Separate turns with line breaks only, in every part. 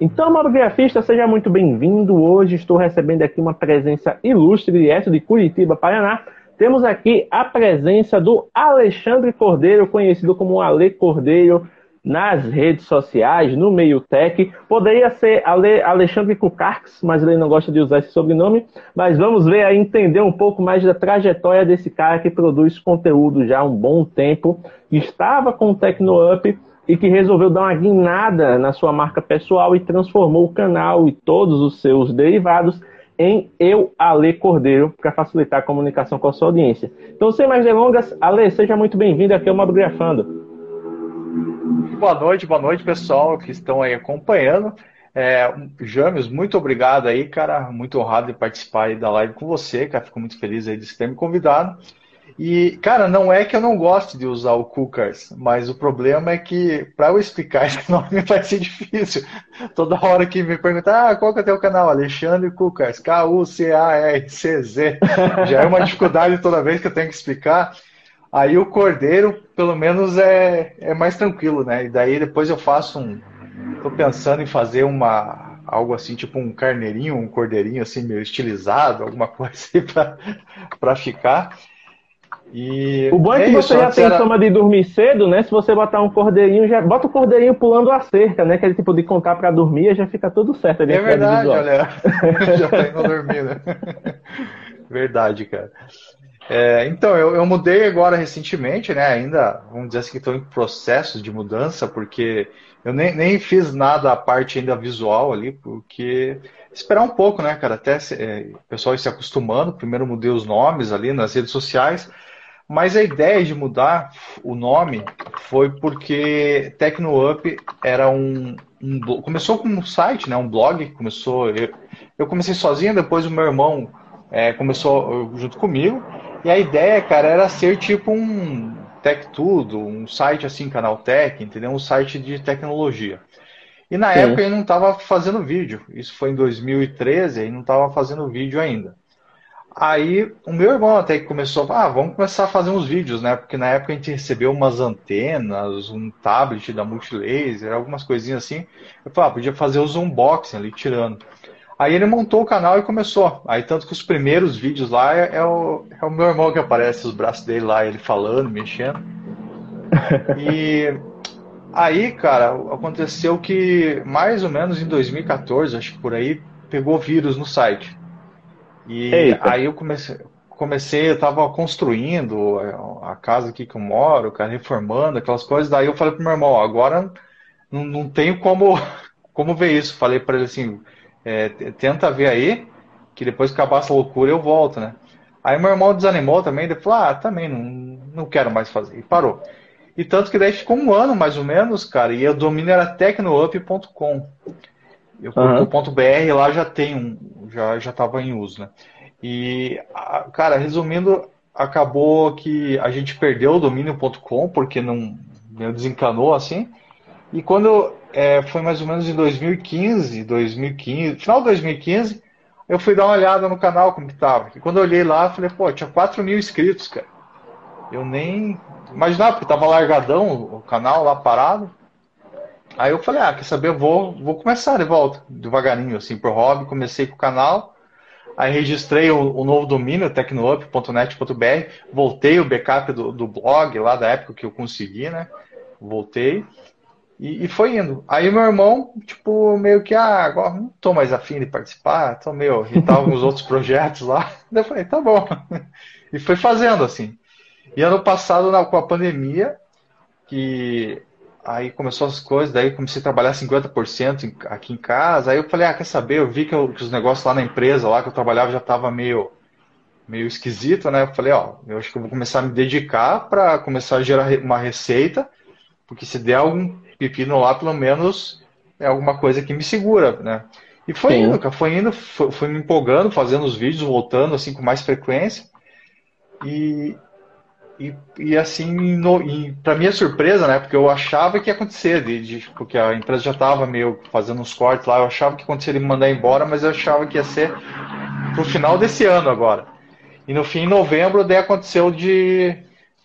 Então, mobigrafista, seja muito bem-vindo. Hoje estou recebendo aqui uma presença ilustre direto de Curitiba, Paraná. Temos aqui a presença do Alexandre Cordeiro, conhecido como Ale Cordeiro nas redes sociais, no meio tech. Poderia ser Ale, Alexandre Kukarks, mas ele não gosta de usar esse sobrenome. Mas vamos ver aí, entender um pouco mais da trajetória desse cara que produz conteúdo já há um bom tempo. Estava com o TecnoUp e que resolveu dar uma guinada na sua marca pessoal e transformou o canal e todos os seus derivados em Eu, Ale Cordeiro, para facilitar a comunicação com a sua audiência. Então, sem mais delongas, Ale, seja muito bem-vindo aqui ao Mobgrafando.
Boa noite, boa noite, pessoal que estão aí acompanhando. É, James, muito obrigado aí, cara. Muito honrado de participar da live com você, cara. Fico muito feliz aí de ter me convidado. E, cara, não é que eu não goste de usar o Cookers, mas o problema é que para eu explicar esse nome vai ser difícil. Toda hora que me perguntar, ah, qual que é o teu canal? Alexandre Cookers, K-U-C-A-R-C-Z. Já é uma dificuldade toda vez que eu tenho que explicar. Aí o Cordeiro, pelo menos, é, é mais tranquilo, né? E daí depois eu faço um. Tô pensando em fazer uma algo assim, tipo um carneirinho, um cordeirinho assim, meio estilizado, alguma coisa para ficar.
E o bom é que é você já tem era... fama de dormir cedo, né? Se você botar um cordeirinho, já bota o cordeirinho pulando a cerca, né? Aquele tipo de contar para dormir, já fica tudo certo.
Ali é verdade, olha. já tá indo dormir, né? verdade, cara. É, então, eu, eu, mudei agora recentemente, né? Ainda, vamos dizer assim, estou em processo de mudança, porque eu nem, nem fiz nada a parte ainda visual ali, porque esperar um pouco, né, cara? Até é, o pessoal ir se acostumando. Primeiro mudei os nomes ali nas redes sociais. Mas a ideia de mudar o nome foi porque TecnoUp era um, um começou como um site, né, um blog. Começou eu, eu comecei sozinho, depois o meu irmão é, começou junto comigo. E a ideia, cara, era ser tipo um Tech Tudo, um site assim, canal Tech, entendeu? Um site de tecnologia. E na Sim. época ele não estava fazendo vídeo. Isso foi em 2013, e não estava fazendo vídeo ainda. Aí o meu irmão até que começou, ah, vamos começar a fazer uns vídeos, né? Porque na época a gente recebeu umas antenas, um tablet da Multilaser, algumas coisinhas assim. Eu falei, ah, podia fazer os unboxing ali, tirando. Aí ele montou o canal e começou. Aí tanto que os primeiros vídeos lá é, é o, é o meu irmão que aparece, os braços dele lá, ele falando, mexendo. E aí, cara, aconteceu que mais ou menos em 2014, acho que por aí, pegou vírus no site. E Eita. aí eu comecei, comecei, eu tava construindo a casa aqui que eu moro, cara, reformando, aquelas coisas. Daí eu falei pro meu irmão, agora não, não tenho como, como ver isso. Falei para ele assim, é, tenta ver aí, que depois que acabar essa loucura eu volto, né? Aí meu irmão desanimou também, ele falou, ah, também não, não quero mais fazer. E parou. E tanto que daí ficou um ano mais ou menos, cara, e o domínio era tecnoup.com. Eu uhum. o ponto .br lá já tem um, já já estava em uso, né? E cara, resumindo, acabou que a gente perdeu o domínio.com porque não desencanou assim. E quando é, foi mais ou menos em 2015, 2015, final de 2015, eu fui dar uma olhada no canal como que tava. E quando eu olhei lá, falei, pô, tinha 4 mil inscritos, cara. Eu nem imaginava, porque tava largadão o canal lá parado. Aí eu falei, ah, quer saber, eu vou, vou começar de volta, devagarinho, assim, por hobby. Comecei com o canal, aí registrei o, o novo domínio, tecnoup.net.br, voltei o backup do, do, blog lá da época que eu consegui, né? Voltei e, e, foi indo. Aí meu irmão, tipo, meio que, ah, agora não tô mais afim de participar, tô meio irritado com os outros projetos lá. Daí eu falei, tá bom. E foi fazendo, assim. E ano passado, com a pandemia, que Aí começou as coisas, daí comecei a trabalhar 50% aqui em casa. Aí eu falei, ah, quer saber? Eu vi que, eu, que, os negócios lá na empresa, lá que eu trabalhava, já estava meio, meio esquisito, né? Eu falei, ó, eu acho que eu vou começar a me dedicar para começar a gerar uma receita, porque se der algum pepino lá, pelo menos é alguma coisa que me segura, né? E foi Sim. indo, cara, foi indo, foi, foi, me empolgando, fazendo os vídeos, voltando assim com mais frequência. E, e, e assim, para minha surpresa, né? Porque eu achava que ia acontecer, de, de, porque a empresa já estava meio fazendo uns cortes lá, eu achava que aconteceria me mandar embora, mas eu achava que ia ser pro final desse ano agora. E no fim, em novembro, daí aconteceu de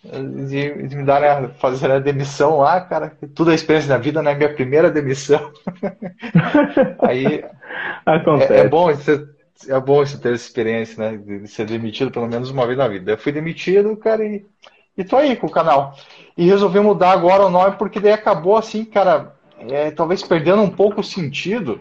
de, de me dar a, fazer a demissão lá, cara. Tudo a experiência da vida, né? Minha primeira demissão. Aí é, é, bom você, é bom você ter essa experiência, né? De ser demitido pelo menos uma vez na vida. Eu fui demitido, cara, e, e tô aí com o canal. E resolvi mudar agora o nome porque daí acabou assim, cara, é, talvez perdendo um pouco o sentido.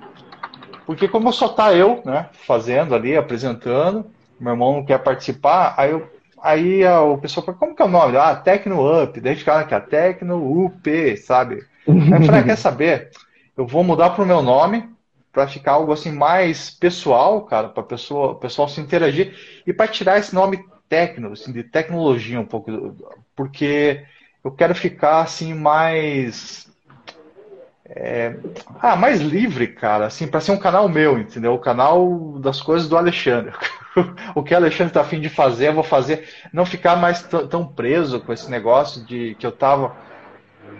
Porque como só tá eu, né, fazendo ali, apresentando, meu irmão não quer participar, aí eu Aí o pessoal fala, como que é o nome? Ah, Tecno Up. Daí fica aqui, a Tecno UP, sabe? Aí eu falei, ah, quer saber? Eu vou mudar pro meu nome para ficar algo assim mais pessoal, cara, para pessoa, o pessoal se interagir e para tirar esse nome Tecno, assim, de tecnologia um pouco, porque eu quero ficar assim mais é, ah, mais livre, cara, assim, para ser um canal meu, entendeu? O canal das coisas do Alexandre. o que o Alexandre está afim de fazer, eu vou fazer. Não ficar mais tão preso com esse negócio de que eu tava.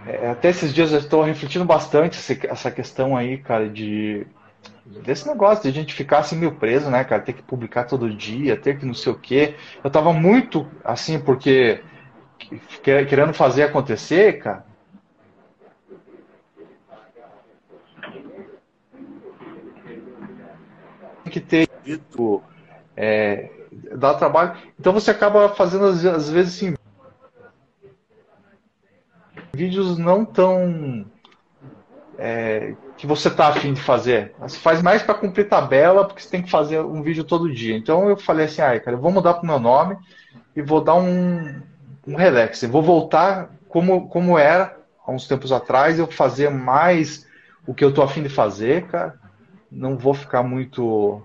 É, até esses dias eu estou refletindo bastante essa questão aí, cara, de desse negócio de a gente ficar assim meio preso, né, cara? Ter que publicar todo dia, ter que não sei o quê. Eu tava muito assim, porque querendo fazer acontecer, cara. que ter é, dá trabalho. Então você acaba fazendo às vezes assim vídeos não tão é, que você tá afim de fazer. Você faz mais para cumprir tabela, porque você tem que fazer um vídeo todo dia. Então eu falei assim, ah, cara, eu vou mudar pro meu nome e vou dar um, um relax. Eu vou voltar como, como era há uns tempos atrás, eu fazer mais o que eu tô afim de fazer, cara não vou ficar muito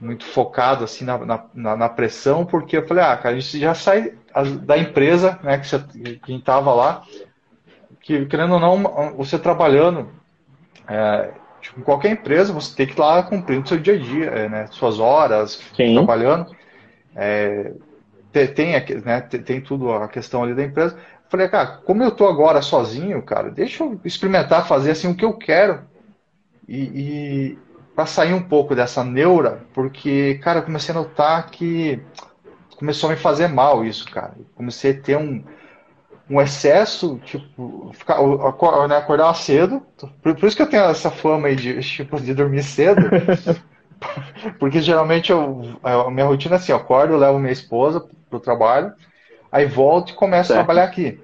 muito focado assim na, na, na, pressão, porque eu falei, ah, cara, a gente já sai da empresa, né, que você, quem estava lá, que querendo ou não, você trabalhando, é, tipo, em qualquer empresa, você tem que ir lá cumprindo seu dia a dia, é, né, suas horas, Sim. trabalhando, é, tem, né, tem tudo a questão ali da empresa. falei, cara, como eu tô agora sozinho, cara, deixa eu experimentar fazer assim o que eu quero. E, para sair um pouco dessa neura, porque, cara, eu comecei a notar que começou a me fazer mal isso, cara. comecei a ter um, um excesso, tipo, ficar, né, acordar cedo. Por, por, isso que eu tenho essa fama aí de, tipo, de dormir cedo. porque geralmente eu, a minha rotina é assim, eu acordo, eu levo minha esposa pro trabalho, aí volto e começo certo. a trabalhar aqui.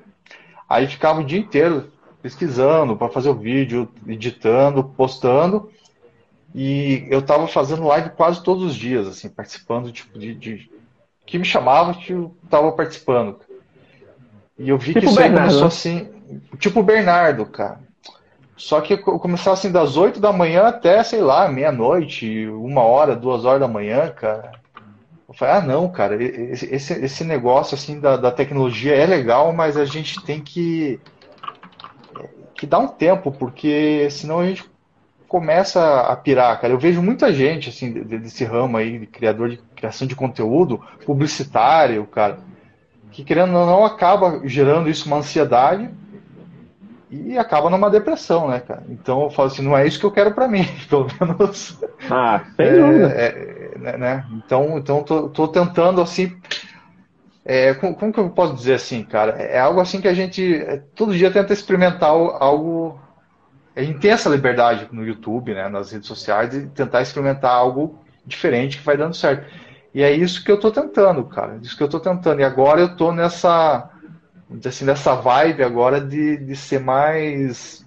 Aí ficava o dia inteiro pesquisando para fazer o vídeo, editando, postando. E eu estava fazendo live quase todos os dias, assim, participando tipo, de, de... que me chamava eu estava participando. E eu vi tipo que isso aí começou né? assim, tipo o Bernardo, cara. Só que eu começava assim das 8 da manhã até, sei lá, meia-noite, uma hora, duas horas da manhã, cara. Eu falei, ah não, cara, esse, esse negócio assim da, da tecnologia é legal, mas a gente tem que, que dar um tempo, porque senão a gente começa a pirar, cara. Eu vejo muita gente, assim, desse ramo aí, de criador de criação de conteúdo, publicitário, cara, que querendo ou não acaba gerando isso uma ansiedade e acaba numa depressão, né, cara? Então eu falo assim, não é isso que eu quero para mim, pelo menos.
Ah, sem é, dúvida.
É, né, né? Então, então tô, tô tentando assim. É, como, como, que eu posso dizer assim, cara? É algo assim que a gente é, todo dia tenta experimentar algo a gente tem essa liberdade no YouTube, né, nas redes sociais, de tentar experimentar algo diferente que vai dando certo. E é isso que eu estou tentando, cara. É isso que eu estou tentando. E agora eu estou nessa, assim, nessa vibe agora de, de ser mais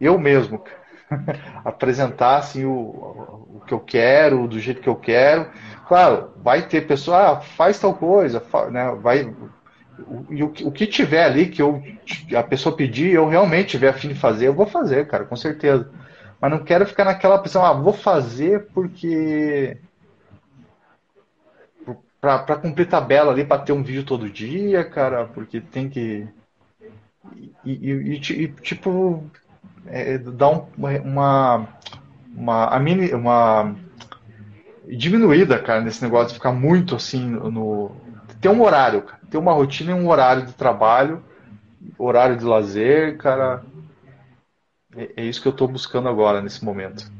eu mesmo. Apresentar assim, o, o que eu quero, do jeito que eu quero. Claro, vai ter pessoa, ah, faz tal coisa, né, vai, o, o que tiver ali que eu, a pessoa pedir, eu realmente tiver afim de fazer, eu vou fazer, cara, com certeza. Mas não quero ficar naquela pressão, ah, vou fazer porque. Para cumprir tabela ali, para ter um vídeo todo dia, cara, porque tem que. E, e, e, tipo, é, dar um, uma, uma, mini, uma diminuída, cara, nesse negócio de ficar muito assim no. Ter um horário, cara. Ter uma rotina e um horário de trabalho, horário de lazer, cara. É, é isso que eu estou buscando agora, nesse momento.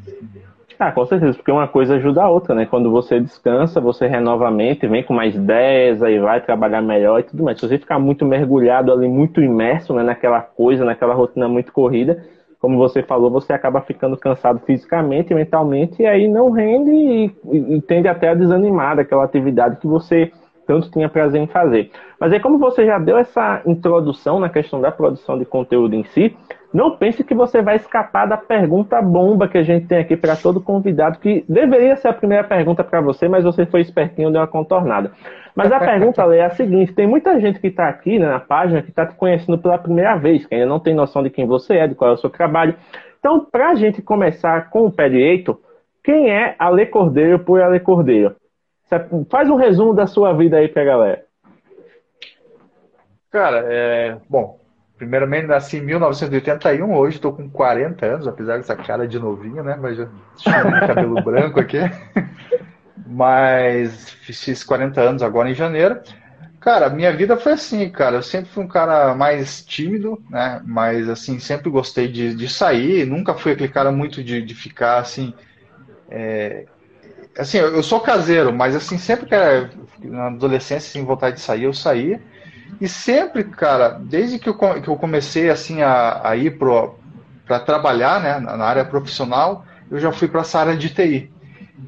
Ah, com certeza, porque uma coisa ajuda a outra, né? Quando você descansa, você renova a mente, vem com mais ideias, aí vai trabalhar melhor e tudo mais. Se você ficar muito mergulhado ali, muito imerso né, naquela coisa, naquela rotina muito corrida, como você falou, você acaba ficando cansado fisicamente mentalmente, e aí não rende e, e, e tende até a desanimar daquela atividade que você tanto tinha prazer em fazer. Mas aí, como você já deu essa introdução na questão da produção de conteúdo em si, não pense que você vai escapar da pergunta bomba que a gente tem aqui para todo convidado, que deveria ser a primeira pergunta para você, mas você foi espertinho e deu uma contornada. Mas a pergunta, Lê, é a seguinte: tem muita gente que está aqui né, na página que está te conhecendo pela primeira vez, que ainda não tem noção de quem você é, de qual é o seu trabalho. Então, para a gente começar com o pé direito, quem é Ale Cordeiro por Ale Cordeiro? Faz um resumo da sua vida aí para a galera.
Cara, é, bom, Primeiramente, nasci em 1981, hoje estou com 40 anos, apesar dessa cara de novinho, né? Mas já tinha cabelo branco aqui. Mas fiz 40 anos agora em janeiro. Cara, minha vida foi assim, cara. Eu sempre fui um cara mais tímido, né? Mas, assim, sempre gostei de, de sair. Nunca fui aquele cara muito de, de ficar, assim... É... Assim, eu sou caseiro, mas, assim, sempre que era na adolescência, assim, vontade de sair, eu saía. E sempre, cara, desde que eu, que eu comecei assim a, a ir para trabalhar né, na área profissional, eu já fui para essa área de TI.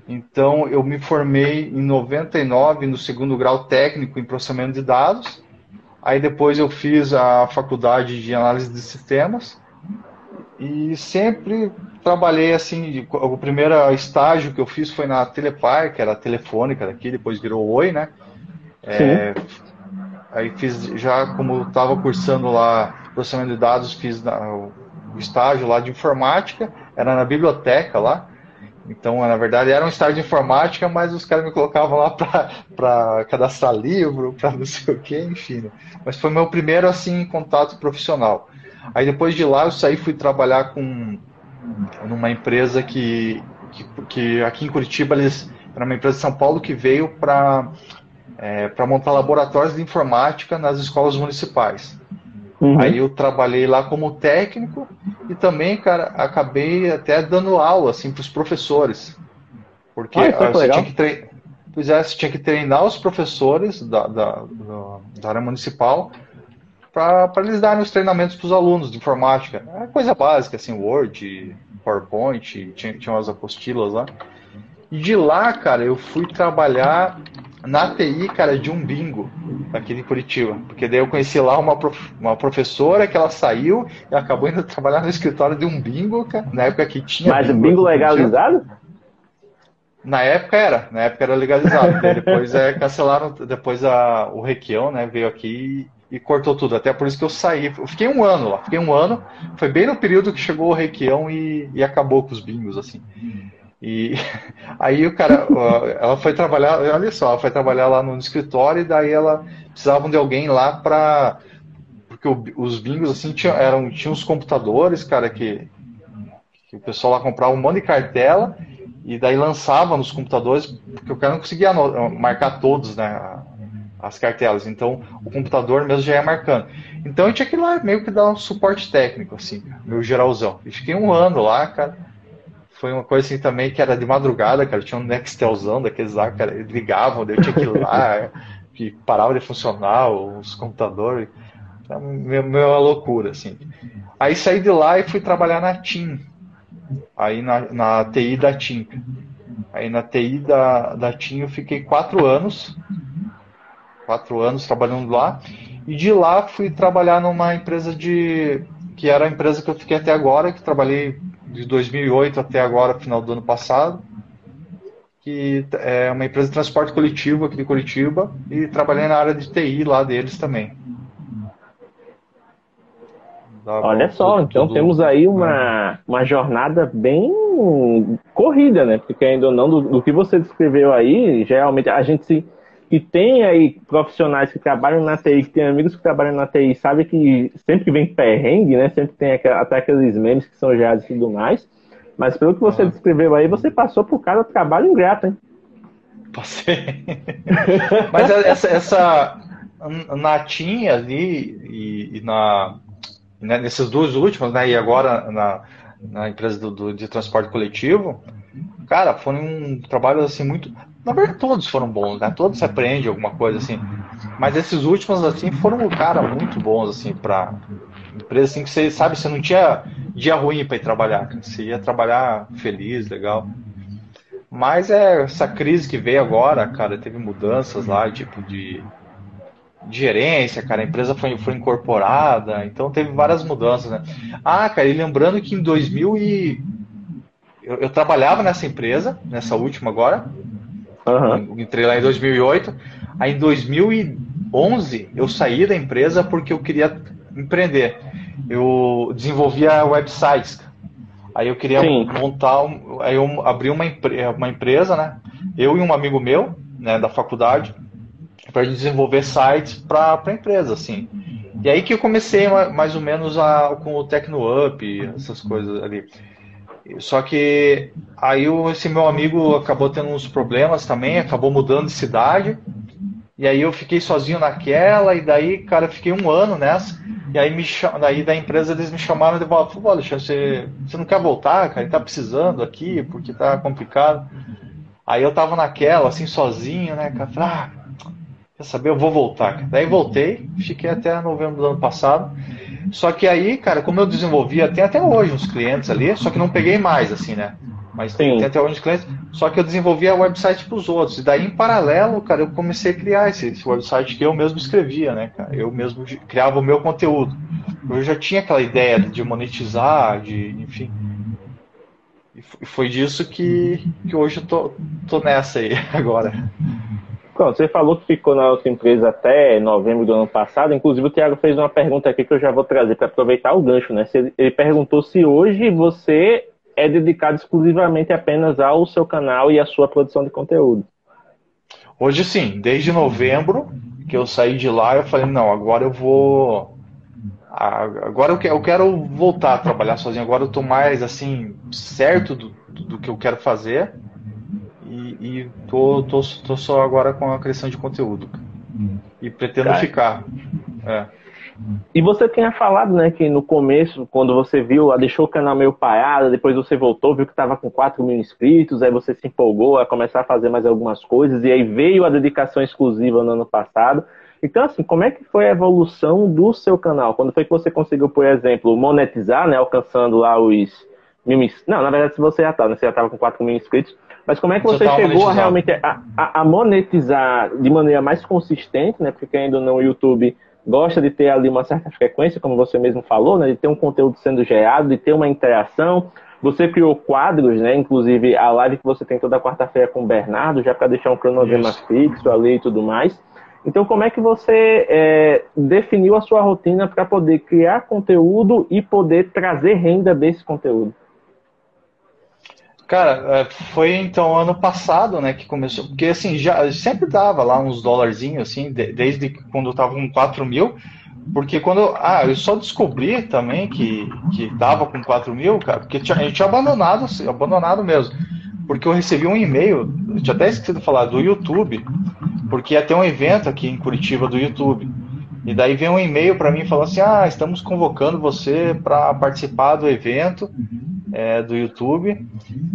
Então, eu me formei em 99 no segundo grau técnico em processamento de dados. Aí depois eu fiz a faculdade de análise de sistemas e sempre trabalhei assim. O primeiro estágio que eu fiz foi na Telepar, que era a telefônica daqui, depois virou Oi, né? É, Aí fiz já como estava cursando lá processamento de dados, fiz na, o estágio lá de informática, era na biblioteca lá. Então, na verdade, era um estágio de informática, mas os caras me colocavam lá para cadastrar livro, para não sei o que, enfim. Né? Mas foi meu primeiro assim contato profissional. Aí depois de lá eu saí fui trabalhar com numa empresa que, que, que aqui em Curitiba eles era uma empresa de São Paulo que veio para é, para montar laboratórios de informática nas escolas municipais. Uhum. Aí eu trabalhei lá como técnico e também, cara, acabei até dando aula assim para os professores, porque ah, você tinha que treinar, pois é, você tinha que treinar os professores da, da, da área municipal para eles darem os treinamentos para os alunos de informática. É coisa básica, assim, Word, PowerPoint, tinha, tinha umas apostilas lá. E de lá, cara, eu fui trabalhar na TI, cara, de um bingo aqui de Curitiba. Porque daí eu conheci lá uma, prof... uma professora que ela saiu e acabou indo trabalhar no escritório de um bingo, cara, na época que tinha.
Mas bingo, bingo legalizado?
Na época era, na época era legalizado. depois é, cancelaram, depois a, o Requião, né, veio aqui e, e, cortou tudo. Até por isso que eu saí. Eu fiquei um ano lá, fiquei um ano. Foi bem no período que chegou o Requião e, e acabou com os bingos, assim. E aí o cara, ela foi trabalhar, olha só, ela foi trabalhar lá no escritório e daí ela precisavam de alguém lá para porque os bingos assim tinham, eram tinham os computadores, cara, que, que o pessoal lá comprava um monte de cartela e daí lançava nos computadores, porque o cara não conseguia marcar todos, né, as cartelas. Então, o computador mesmo já ia marcando. Então, eu tinha que ir lá meio que dar um suporte técnico, assim, meu geralzão. E fiquei um ano lá, cara foi uma coisa assim também que era de madrugada, cara. Tinha um Nextelzão daqueles lá, cara. Eles ligavam, eu tinha que ir lá, que parava de funcionar os computadores. Era meio uma loucura, assim. Aí saí de lá e fui trabalhar na TIM. Aí na, na TI da TIM. Aí na TI da, da TIM eu fiquei quatro anos. Quatro anos trabalhando lá. E de lá fui trabalhar numa empresa de. que era a empresa que eu fiquei até agora, que trabalhei de 2008 até agora, final do ano passado, que é uma empresa de transporte coletivo aqui de Curitiba e trabalhei na área de TI lá deles também.
Olha só, tudo, então tudo, temos aí uma, né? uma jornada bem corrida, né? Porque ainda ou não, do, do, que você descreveu aí, geralmente a gente se que tem aí profissionais que trabalham na TI, que tem amigos que trabalham na TI, sabe que sempre que vem perrengue, né? Sempre tem até aqueles memes que são gerados e tudo mais. Mas pelo que você ah. descreveu aí, você passou por cada trabalho ingrato, hein?
Passei. Mas essa, essa natinha ali e, e na, né, nesses dois últimos, né, e agora na, na empresa do, do, de transporte coletivo, cara, foram um trabalho assim muito. Na verdade, todos foram bons, né? Todos se aprende alguma coisa assim. Mas esses últimos, assim, foram, cara, muito bons, assim, pra empresa, assim, que você sabe, você não tinha dia ruim para ir trabalhar. Você ia trabalhar feliz, legal. Mas é essa crise que veio agora, cara, teve mudanças lá, tipo, de de gerência, cara, a empresa foi, foi incorporada, então teve várias mudanças, né? Ah, cara, e lembrando que em 2000 e... Eu, eu trabalhava nessa empresa, nessa última agora, uhum. entrei lá em 2008, aí em 2011 eu saí da empresa porque eu queria empreender. Eu desenvolvia websites, aí eu queria Sim. montar, um, aí eu abri uma, uma empresa, né? Eu e um amigo meu, né, da faculdade, para desenvolver sites para a empresa, assim. E aí que eu comecei mais ou menos a, com o TecnoUp, essas coisas ali. Só que aí esse meu amigo acabou tendo uns problemas também, acabou mudando de cidade. E aí eu fiquei sozinho naquela, e daí, cara, fiquei um ano nessa. E aí me daí da empresa eles me chamaram de volta. Falei, Alexandre, você, você não quer voltar, cara? Ele tá precisando aqui, porque tá complicado. Aí eu tava naquela, assim, sozinho, né, cara? Ah, Quer saber? Eu vou voltar. Daí voltei, fiquei até novembro do ano passado. Só que aí, cara, como eu desenvolvia, tem até hoje uns clientes ali, só que não peguei mais, assim, né? Mas tem, tem até hoje uns clientes. Só que eu desenvolvia website para os outros. E daí, em paralelo, cara, eu comecei a criar esse, esse, website que eu mesmo escrevia, né, cara? Eu mesmo criava o meu conteúdo. Eu já tinha aquela ideia de monetizar, de, enfim. E foi disso que, que hoje eu tô, tô nessa aí agora.
Pronto, você falou que ficou na outra empresa até novembro do ano passado. Inclusive, o Thiago fez uma pergunta aqui que eu já vou trazer para aproveitar o gancho, né? Ele perguntou se hoje você é dedicado exclusivamente apenas ao seu canal e à sua produção de conteúdo.
Hoje sim, desde novembro que eu saí de lá, eu falei, não, agora eu vou. Agora eu quero voltar a trabalhar sozinho. Agora eu estou mais assim, certo do, do que eu quero fazer e tô, tô, tô só agora com a criação de conteúdo. E pretendo Cara. ficar. É.
E você tinha falado, né, que no começo, quando você viu, ah, deixou o canal meio parado, depois você voltou, viu que estava com 4 mil inscritos, aí você se empolgou a começar a fazer mais algumas coisas, e aí veio a dedicação exclusiva no ano passado. Então, assim, como é que foi a evolução do seu canal? Quando foi que você conseguiu, por exemplo, monetizar, né, alcançando lá os mil... Não, na verdade, se você já estava, tá, né, você já estava com 4 mil inscritos, mas como é que você chegou a realmente a, a, a, monetizar de maneira mais consistente, né? Porque ainda não o YouTube gosta de ter ali uma certa frequência, como você mesmo falou, né? De ter um conteúdo sendo gerado, de ter uma interação. Você criou quadros, né? Inclusive a live que você tem toda quarta-feira com o Bernardo, já para deixar um cronograma Isso. fixo ali e tudo mais. Então, como é que você é, definiu a sua rotina para poder criar conteúdo e poder trazer renda desse conteúdo?
Cara, é, foi então ano passado, né, que começou, porque assim, já sempre dava lá uns dólarzinhos, assim, desde quando eu tava com 4 mil, porque quando, ah, eu só descobri também que, que dava com 4 mil, cara, porque tinha, eu tinha abandonado, assim, abandonado mesmo, porque eu recebi um e-mail, eu tinha até esquecido de falar, do YouTube, porque ia ter um evento aqui em Curitiba do YouTube, e daí vem um e-mail para mim falando assim, ah, estamos convocando você para participar do evento, é, do YouTube.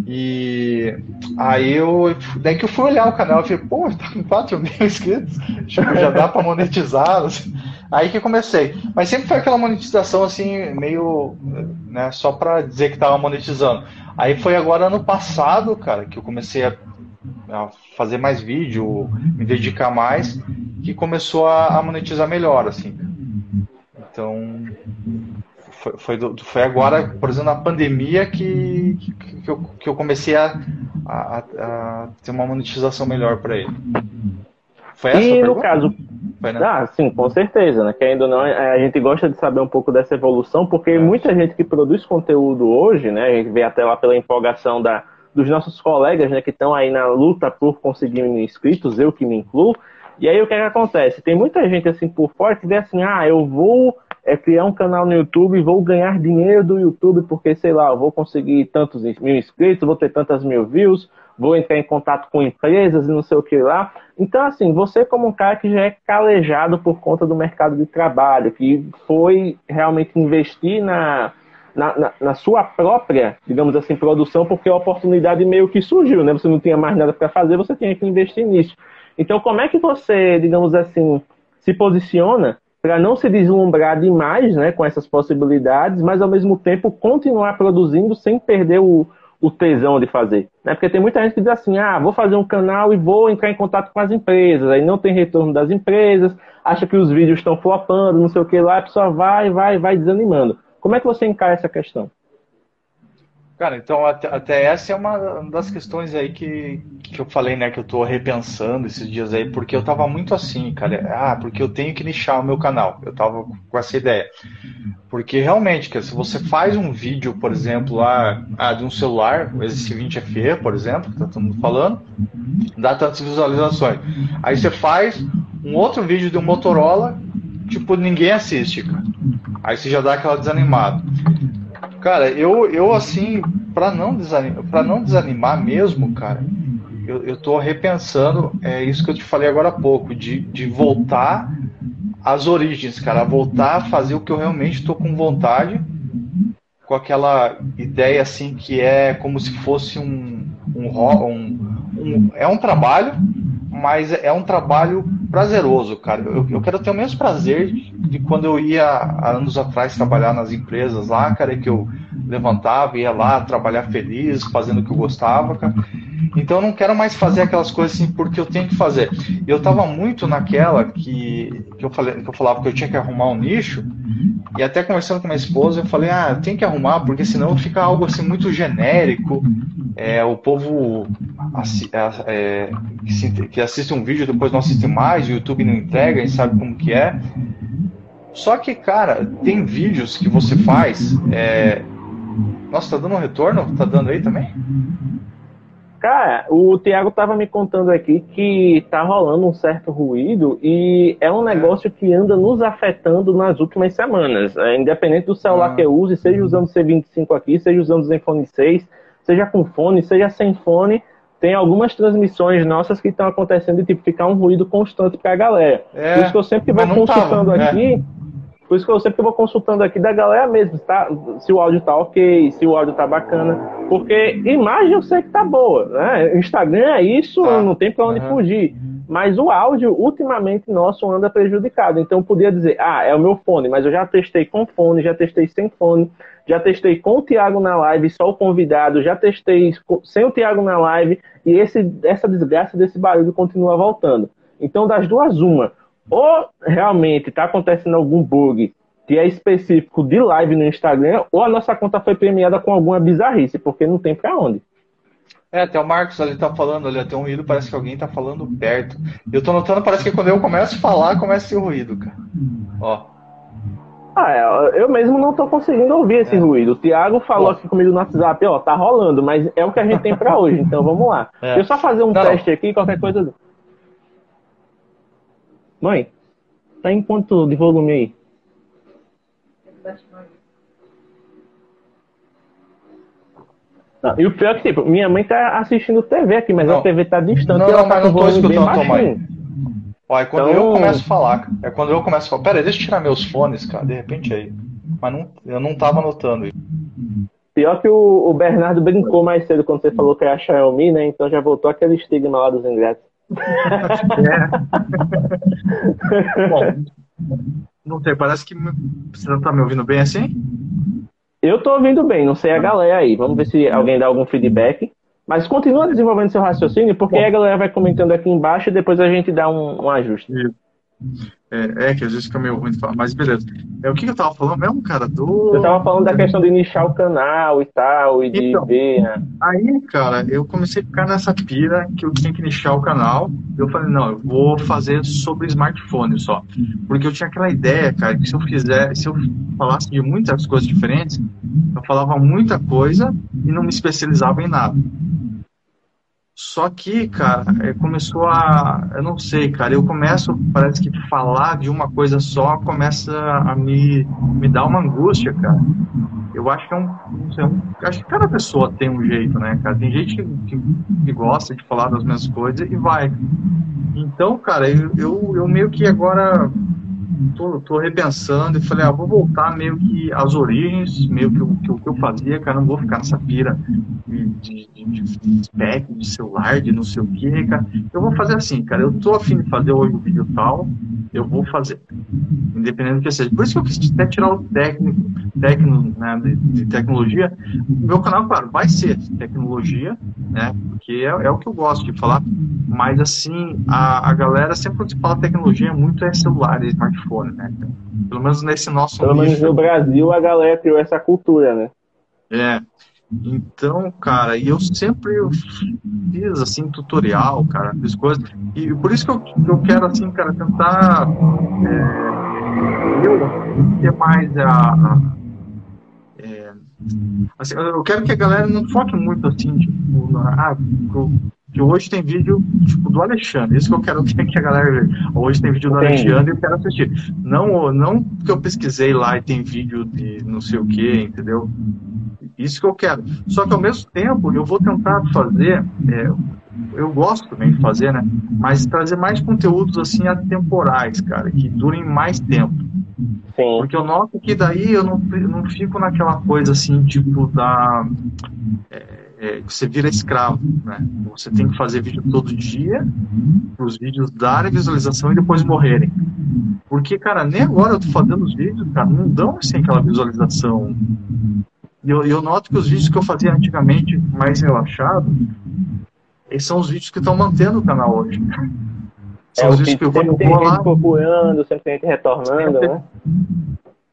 E aí eu. Daí que eu fui olhar o canal, eu falei, pô, tá com 4 mil inscritos, tipo, já dá para monetizar. Aí que comecei. Mas sempre foi aquela monetização assim, meio. Né, só para dizer que tava monetizando. Aí foi agora ano passado, cara, que eu comecei a, a fazer mais vídeo, me dedicar mais, que começou a, a monetizar melhor, assim. Então, foi, foi, do, foi, agora, por exemplo, na pandemia que, que, que, eu, que eu comecei a, a, a ter uma monetização melhor para ele.
Foi essa e no caso, foi, né? ah, sim, com certeza, né? Que ainda não, a gente gosta de saber um pouco dessa evolução, porque é. muita gente que produz conteúdo hoje, né? A gente vê até lá pela empolgação da, dos nossos colegas, né? Que estão aí na luta por conseguir inscritos, eu que me incluo E aí o que, é que acontece? Tem muita gente assim por fora que vê assim, ah, eu vou é, criar um canal no YouTube e vou ganhar dinheiro do YouTube porque, sei lá, eu vou conseguir tantos mil inscritos, vou ter tantas mil views, vou entrar em contato com empresas e não sei o que lá. Então, assim, você como um cara que já é calejado por conta do mercado de trabalho, que foi realmente investir na, na, na, na, sua própria, digamos assim, produção, porque a oportunidade meio que surgiu, né? Você não tinha mais nada para fazer, você tinha que investir nisso. Então, como é que você, digamos assim, se posiciona para não se deslumbrar demais né, com essas possibilidades, mas ao mesmo tempo continuar produzindo sem perder o, o tesão de fazer. Né? Porque tem muita gente que diz assim, ah, vou fazer um canal e vou entrar em contato com as empresas, aí não tem retorno das empresas, acha que os vídeos estão flopando, não sei o que lá, a pessoa vai, vai, vai desanimando. Como é que você encara essa questão?
Cara, então até, até, essa é uma das questões aí que, que eu falei, né, que eu tô repensando esses dias aí, porque eu tava muito assim, cara, ah, porque eu tenho que nichar o meu canal, eu tava com essa ideia. Porque realmente, cara, se você faz um vídeo, por exemplo, lá ah, de um celular, esse 20FE, por exemplo, que tá todo mundo falando, dá tantas visualizações. Aí você faz um outro vídeo de um Motorola, tipo, ninguém assiste, cara. Aí você já dá aquela desanimada. Cara, eu, eu assim, para não, desanimar, pra não desanimar mesmo, cara, eu, eu tô repensando, é isso que eu te falei agora há pouco, de, de voltar às origens, cara, voltar a fazer o que eu realmente tô com vontade, com aquela ideia assim que é como se fosse um, um, um, um é um trabalho, mas é um trabalho prazeroso, cara. Eu, eu quero ter o mesmo prazer de quando eu ia há anos atrás trabalhar nas empresas lá, cara, que eu levantava, ia lá trabalhar feliz, fazendo o que eu gostava, cara. Então eu não quero mais fazer aquelas coisas assim porque eu tenho que fazer. Eu tava muito naquela que, que, eu, falei, que eu falava que eu tinha que arrumar um nicho, e até conversando com minha esposa, eu falei, ah, tenho que arrumar, porque senão fica algo assim muito genérico. É, o povo é, que assiste um vídeo depois não assiste mais, o YouTube não entrega, a gente sabe como que é. Só que, cara, tem vídeos que você faz. É... Nossa, tá dando um retorno? Tá dando aí também?
Cara, o Thiago tava me contando aqui que tá rolando um certo ruído e é um negócio que anda nos afetando nas últimas semanas. É, independente do celular ah. que eu use, seja usando o C25 aqui, seja usando o Zenfone 6, seja com fone, seja sem fone, tem algumas transmissões nossas que estão acontecendo e tipo, ficar um ruído constante pra galera. É, Por isso que eu sempre vou consultando tava, aqui. É por isso que eu sempre vou consultando aqui da galera mesmo, tá? Se o áudio tá ok, se o áudio tá bacana. Porque imagem eu sei que tá boa, né? Instagram é isso, tá. não tem pra onde uhum. fugir. Mas o áudio, ultimamente, nosso anda prejudicado. Então eu podia dizer, ah, é o meu fone, mas eu já testei com fone, já testei sem fone, já testei com o Thiago na live, só o convidado, já testei sem o Thiago na live, e esse, essa desgraça desse barulho continua voltando. Então, das duas, uma ou realmente está acontecendo algum bug que é específico de live no Instagram, ou a nossa conta foi premiada com alguma bizarrice, porque não tem para onde.
É, até o Marcos ali tá falando, ali até um ruído, parece que alguém tá falando perto. Eu tô notando, parece que quando eu começo a falar, começa a ruído, cara. Ó.
Ah, é, eu mesmo não tô conseguindo ouvir esse é. ruído. O Thiago falou aqui comigo no WhatsApp, ó, tá rolando, mas é o que a gente tem para hoje, então vamos lá. É. Deixa eu só fazer um não, teste aqui, qualquer coisa. Mãe, tá em quanto de volume aí? Não, e o pior é que, tipo, minha mãe tá assistindo TV aqui, mas não. a TV tá distante.
Não, não, tá mas não tô escutando tua mãe. Ó, é quando então... eu começo a falar. É quando eu começo a falar. Pera aí, deixa eu tirar meus fones, cara, de repente aí. Mas não, eu não tava notando isso.
Pior que o, o Bernardo brincou mais cedo quando você falou que é a Xiaomi, né? Então já voltou aquele estigma lá dos ingressos.
É. Bom, não sei, parece que você não tá me ouvindo bem assim?
Eu tô ouvindo bem, não sei a galera aí. Vamos ver se alguém dá algum feedback. Mas continua desenvolvendo seu raciocínio, porque Bom, a galera vai comentando aqui embaixo e depois a gente dá um, um ajuste. Isso.
É, é, que às vezes fica meio ruim de falar, mas beleza. É o que eu tava falando mesmo, cara? Do...
Eu tava falando da questão de nichar o canal e tal, e de então, ver. Né?
Aí, cara, eu comecei a ficar nessa pira que eu tinha que nichar o canal. Eu falei, não, eu vou fazer sobre smartphone só. Porque eu tinha aquela ideia, cara, que se eu fizer, se eu falasse de muitas coisas diferentes, eu falava muita coisa e não me especializava em nada. Só que, cara, é, começou a. Eu não sei, cara. Eu começo, parece que falar de uma coisa só começa a me, me dar uma angústia, cara. Eu acho que é um. Não sei, acho que cada pessoa tem um jeito, né, cara? Tem gente que, que, que gosta de falar das mesmas coisas e vai. Então, cara, eu, eu, eu meio que agora tô, tô repensando e falei, ah, vou voltar meio que às origens, meio que o que, que eu fazia, cara, não vou ficar nessa pira de, de, de, de spec, de celular, de não sei o que, cara. Eu vou fazer assim, cara, eu tô afim de fazer hoje o vídeo tal, eu vou fazer. Independente do que seja. Por isso que eu quis até tirar o técnico, técnico né, de, de tecnologia. Meu canal, claro, vai ser tecnologia, né? Porque é, é, o que eu gosto de falar. Mas assim, a, a galera sempre quando se fala tecnologia muito é celular, é smartphone, né? Pelo menos nesse nosso
Pelo menos no Brasil a galera criou essa cultura, né?
É. Então, cara, e eu sempre fiz assim tutorial, cara, fiz coisas. E por isso que eu, eu quero assim, cara, tentar é, eu ter mais a, é, assim, eu quero que a galera não foque muito assim, tipo, na, ah, que hoje tem vídeo tipo do Alexandre, isso que eu quero que a galera veja. Hoje tem vídeo do Alexandre e eu quero assistir. Não, não que eu pesquisei lá e tem vídeo de não sei o que, entendeu? Isso que eu quero. Só que ao mesmo tempo eu vou tentar fazer, é, eu gosto também de fazer, né? Mas trazer mais conteúdos assim atemporais, cara, que durem mais tempo. Sim. Porque eu noto que daí eu não, não fico naquela coisa assim, tipo, da. É, é, você vira escravo, né? Você tem que fazer vídeo todo dia, os vídeos darem visualização e depois morrerem. Porque, cara, nem agora eu tô fazendo os vídeos, cara, não dão assim aquela visualização. E eu, eu noto que os vídeos que eu fazia antigamente, mais relaxado, esses são os vídeos que estão mantendo o canal hoje.
São é, os vídeos que eu vou tem lá. procurando, sempre tem gente retornando, né?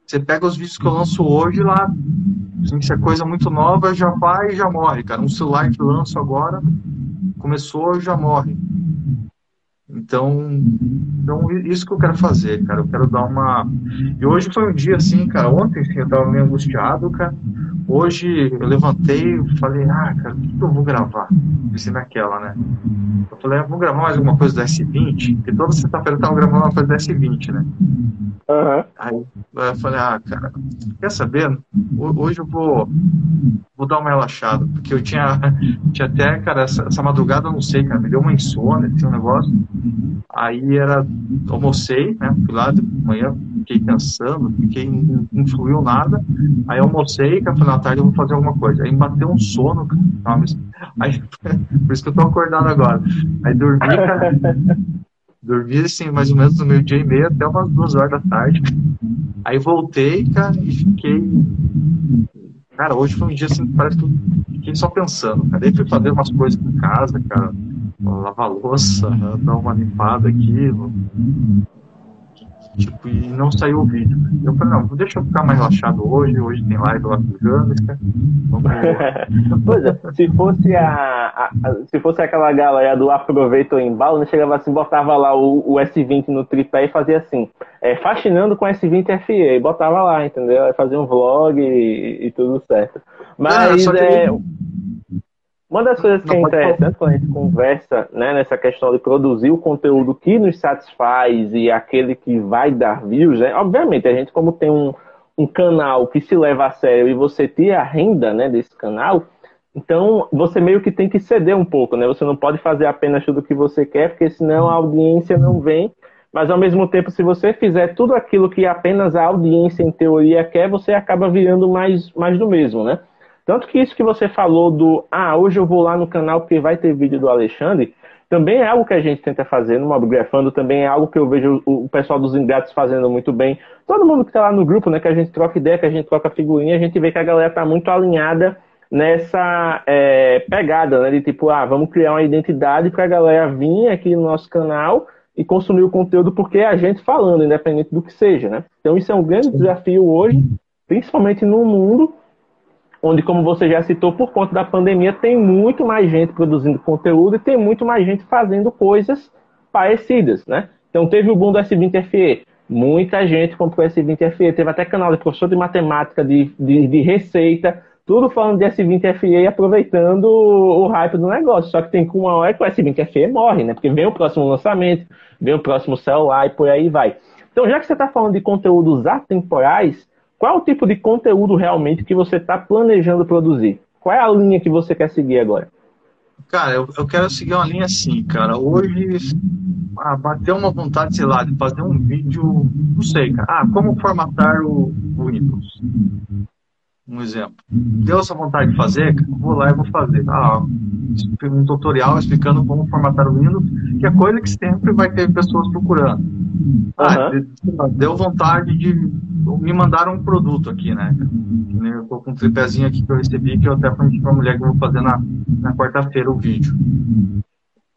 Você pega os vídeos que eu lanço hoje lá, assim, se é coisa muito nova, já vai e já morre, cara. Um celular que eu lanço agora, começou já morre. Então, então, isso que eu quero fazer, cara. Eu quero dar uma. E hoje foi um dia assim, cara. Ontem assim, eu tava meio angustiado, cara. Hoje eu levantei e falei, ah, cara, o que, eu vou gravar? Pensei naquela, né? Eu falei, ah, vou gravar mais alguma coisa do S20, porque toda sexta-feira eu tava gravando uma coisa do S20, né? Uhum. Aí eu falei, ah, cara, quer saber? Hoje eu vou, vou dar uma relaxada, porque eu tinha, tinha até, cara, essa, essa madrugada eu não sei, cara, me deu uma insônia, tinha um negócio. Aí era, almocei, né? Fui lá de manhã, fiquei pensando, fiquei, não fluiu nada. Aí almocei, falei, na tarde eu vou fazer alguma coisa. Aí bateu um sono, cara. Aí, por isso que eu tô acordado agora. Aí dormi, cara. Dormi assim, mais ou menos no meio dia e meio até umas duas horas da tarde. Aí voltei, cara, e fiquei. Cara, hoje foi um dia assim, parece que eu fiquei só pensando, cara. Aí fui fazer umas coisas em casa, cara lavar louça, dar uma limpada aqui, tipo, e não saiu o vídeo. Eu falei, não, deixa eu ficar mais relaxado hoje, hoje tem live lá com o Jânica.
pois é, se fosse a, a, se fosse aquela galera do aproveita o embalo, né, chegava assim, botava lá o, o S20 no tripé e fazia assim, é, fascinando com S20 FE, e botava lá, entendeu? Aí fazia um vlog e, e tudo certo. Mas é, uma das coisas que é interessante quando a gente conversa né, nessa questão de produzir o conteúdo que nos satisfaz e aquele que vai dar views, né? obviamente, a gente, como tem um, um canal que se leva a sério e você tira a renda né, desse canal, então você meio que tem que ceder um pouco, né? Você não pode fazer apenas tudo o que você quer, porque senão a audiência não vem. Mas ao mesmo tempo, se você fizer tudo aquilo que apenas a audiência em teoria quer, você acaba virando mais, mais do mesmo, né? Tanto que isso que você falou do, ah, hoje eu vou lá no canal porque vai ter vídeo do Alexandre, também é algo que a gente tenta fazer no Mobgrafando, também é algo que eu vejo o pessoal dos ingratos fazendo muito bem. Todo mundo que está lá no grupo, né, que a gente troca ideia, que a gente troca figurinha, a gente vê que a galera está muito alinhada nessa é, pegada, né, de tipo, ah, vamos criar uma identidade para a galera vir aqui no nosso canal e consumir o conteúdo porque é a gente falando, independente do que seja, né? Então isso é um grande desafio hoje, principalmente no mundo onde, como você já citou, por conta da pandemia, tem muito mais gente produzindo conteúdo e tem muito mais gente fazendo coisas parecidas, né? Então teve o boom do S20 FE, muita gente comprou S20 FE, teve até canal de professor de matemática, de, de, de receita, tudo falando de S20 FE e aproveitando o, hype do negócio. Só que tem que uma hora que o S20 FE morre, né? Porque vem o próximo lançamento, vem o próximo celular e por aí vai. Então, já que você está falando de conteúdos atemporais, qual é o tipo de conteúdo realmente que você está planejando produzir? Qual é a linha que você quer seguir agora?
Cara, eu, eu quero seguir uma linha assim, cara. Hoje, ah, bateu uma vontade, sei lá, de fazer um vídeo, não sei, cara. Ah, como formatar o, o Windows um exemplo. Deu essa vontade de fazer, vou lá e vou fazer. Ah, um tutorial explicando como formatar o Windows, que é coisa que sempre vai ter pessoas procurando. Ah, uhum. deu vontade de me mandar um produto aqui, né? Eu tô com um tripézinho aqui que eu recebi, que eu até prometi pra mulher que eu vou fazer na, na quarta-feira o vídeo.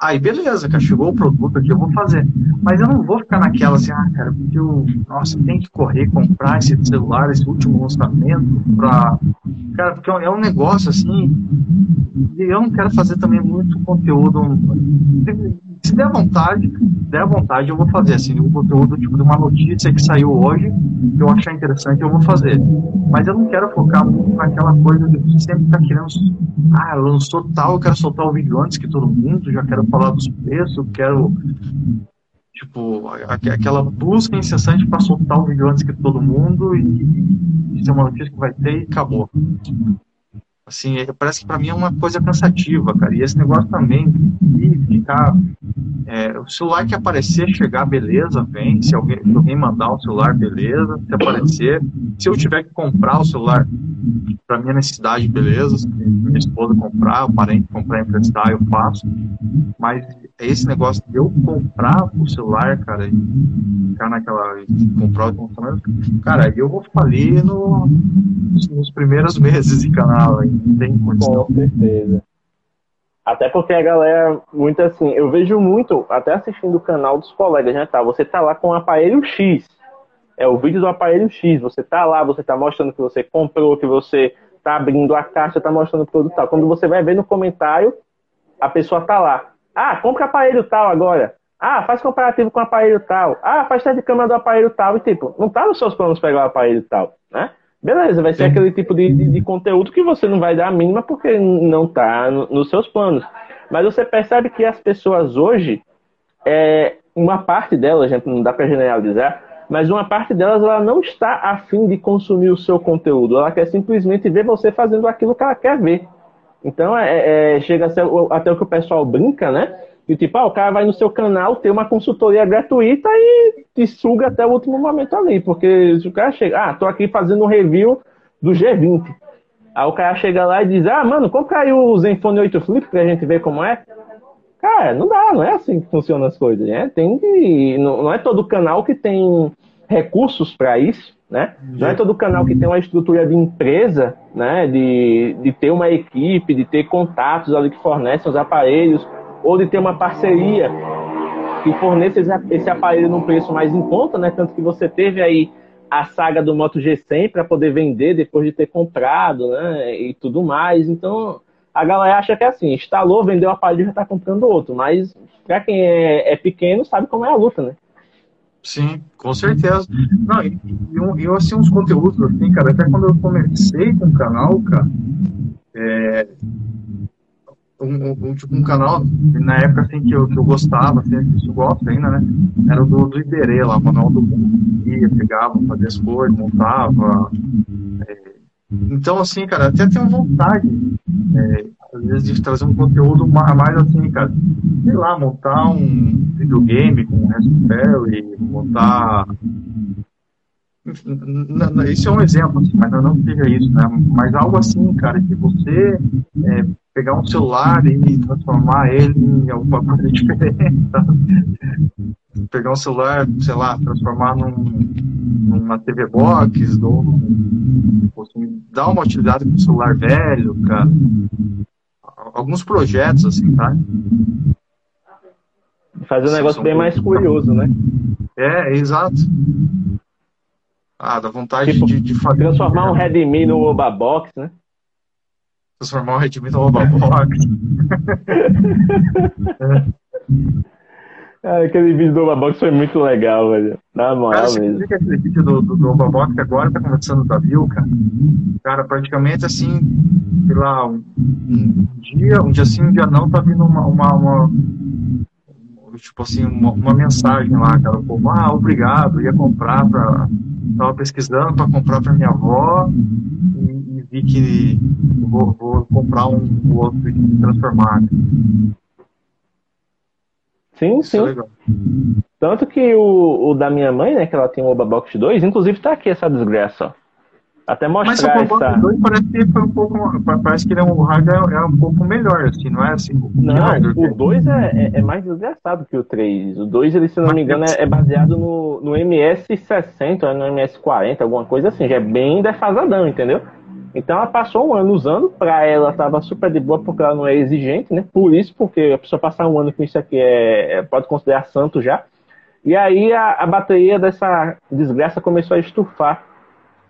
Aí beleza, cara, chegou o produto aqui, eu vou fazer. Mas eu não vou ficar naquela assim, ah, cara, porque eu, nossa, tem que correr, comprar esse celular, esse último lançamento, pra. Cara, porque é um negócio assim. E eu não quero fazer também muito conteúdo. Se der vontade, der vontade, eu vou fazer, assim, um conteúdo tipo de uma notícia que saiu hoje, que eu achar interessante, eu vou fazer. Mas eu não quero focar muito naquela coisa de sempre estar tá querendo, ah, lançou tal, eu quero soltar o vídeo antes que todo mundo, já quero falar dos preços, quero tipo, aquela busca incessante para soltar o vídeo antes que todo mundo e ser uma notícia que vai ter e acabou. Assim, é, parece que para mim é uma coisa cansativa, cara. E esse negócio também de ficar. É, o celular que aparecer, chegar, beleza, vem. Se alguém, se alguém mandar um celular, beleza. Se aparecer. Se eu tiver que comprar o celular para minha necessidade, beleza. Se minha esposa comprar, o parente comprar emprestar, eu faço. Mas esse negócio de eu comprar o celular, cara, e ficar naquela. comprar o cara, eu vou falir no, nos primeiros meses de canal. Não tem condição.
Com certeza. Até porque a galera, muito assim, eu vejo muito, até assistindo o canal dos colegas, né, tá? Você tá lá com o aparelho X. É o vídeo do aparelho X. Você tá lá, você tá mostrando que você comprou, que você tá abrindo a caixa, tá mostrando o produto tal. Quando você vai ver no comentário, a pessoa tá lá. Ah, compra aparelho tal agora. Ah, faz comparativo com o aparelho tal. Ah, faz teste de câmera do aparelho tal. E tipo, não tá nos seus planos pegar o aparelho tal, né? Beleza, vai ser Sim. aquele tipo de, de, de, conteúdo que você não vai dar a mínima porque não está no, nos seus planos. Mas você percebe que as pessoas hoje, é, uma parte delas, gente, não dá para generalizar, mas uma parte delas ela não está afim de consumir o seu conteúdo. Ela quer simplesmente ver você fazendo aquilo que ela quer ver. Então é, é chega a ser até o que o pessoal brinca, né? E tipo, ah, o cara vai no seu canal ter uma consultoria gratuita e te suga até o último momento ali. Porque se o cara chega, ah, tô aqui fazendo um review do G20. Aí o cara chega lá e diz, ah, mano, compra aí o Zenfone 8 Flip pra gente ver como é. Cara, não dá, não é assim que funcionam as coisas, né? Tem que. Não, não é todo canal que tem recursos para isso, né? Não é todo canal que tem uma estrutura de empresa, né? De, de ter uma equipe, de ter contatos ali que fornecem os aparelhos ou de ter uma parceria que forneça esse aparelho num preço mais em conta, né? Tanto que você teve aí a saga do Moto G100 para poder vender depois de ter comprado, né? E tudo mais. Então, a galera acha que é assim, instalou, vendeu o aparelho e já está comprando outro. Mas para quem é, é, pequeno, sabe como é a luta, né?
Sim, com certeza. Não, e, e, e assim, uns conteúdos assim, cara, até quando eu comecei com o canal, cara, é, um, um, tipo, um canal, na época assim, que, eu, que eu gostava, assim, que eu gosto ainda, né? Era do, do Iberê lá, Manual do Mundo. Ia, pegava, fazia as coisas, montava. É, então, assim, cara, até tenho vontade, é, às vezes, de trazer um conteúdo mais, assim, cara. Sei lá, montar um videogame com Raspberry, montar isso é um exemplo, assim, mas não seja isso, né? Mas algo assim, cara, que você é, pegar um celular e transformar ele em alguma coisa diferente. Pegar um celular, sei lá, transformar num, numa TV Box, ou tipo assim, dar uma utilidade para um celular velho, cara. Alguns projetos, assim, tá?
Fazer um negócio bem mais curioso, né?
É, exato. Ah, dá vontade tipo, de, de
fazer. Transformar um Redmi no Oba Box, né?
transformar o Redmi no Oba Box.
aquele vídeo do Obabox foi muito legal, velho. Na moral
cara,
mesmo.
Cara, aquele vídeo do, do, do Obabox que agora tá conversando com a cara. Cara, praticamente assim, sei lá, um, um, dia, um dia sim, um dia não, tá vindo uma, uma, uma tipo assim, uma, uma, mensagem lá, cara, como, ah, obrigado, ia comprar pra. Tava pesquisando para comprar para minha avó e, e vi que vou, vou, comprar um, um outro e transformar.
Sim, Isso é sim. É Tanto que o, o, da minha mãe, né, que ela tem o Oba Box 2, inclusive tá aqui essa desgraça, ó. Até mostrar Mas o essa... 2
parece que foi um pouco. Parece que ele é um, o hardware é um pouco melhor, assim, não é assim?
Não, o 2 é, é, é, mais desgraçado que o 3. O 2, ele, se não me engano, é, é baseado no, no MS60, no MS40, alguma coisa assim, já é bem defasadão, entendeu? Então ela passou um ano usando, pra ela tava super de boa porque ela não é exigente, né? Por isso, porque a pessoa passar um ano com isso aqui é, é pode considerar santo já. E aí a, a bateria dessa desgraça começou a estufar.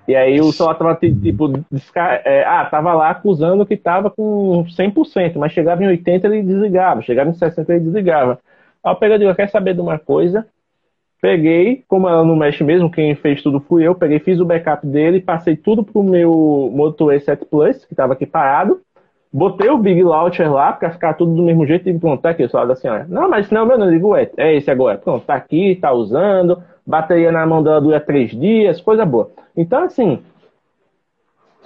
E aí o celular tava tipo, desca... é, ah, tava lá acusando que tava com 100%, mas chegava em 80 ele desligava, chegava em 60 ele desligava. Aí eu peguei e digo, quer saber de uma coisa? Peguei, como ela não mexe mesmo, quem fez tudo fui eu, peguei, fiz o backup dele, passei tudo pro meu Moto E7 Plus, que tava aqui parado, botei o Big Launcher lá, pra ficar tudo do mesmo jeito, e pronto, tá aqui, celular da senhora. Não, mas não, meu, não digo, é, é esse agora. Pronto, tá aqui, tá usando, bateria na mão dela dura três dias, coisa boa. Então, assim,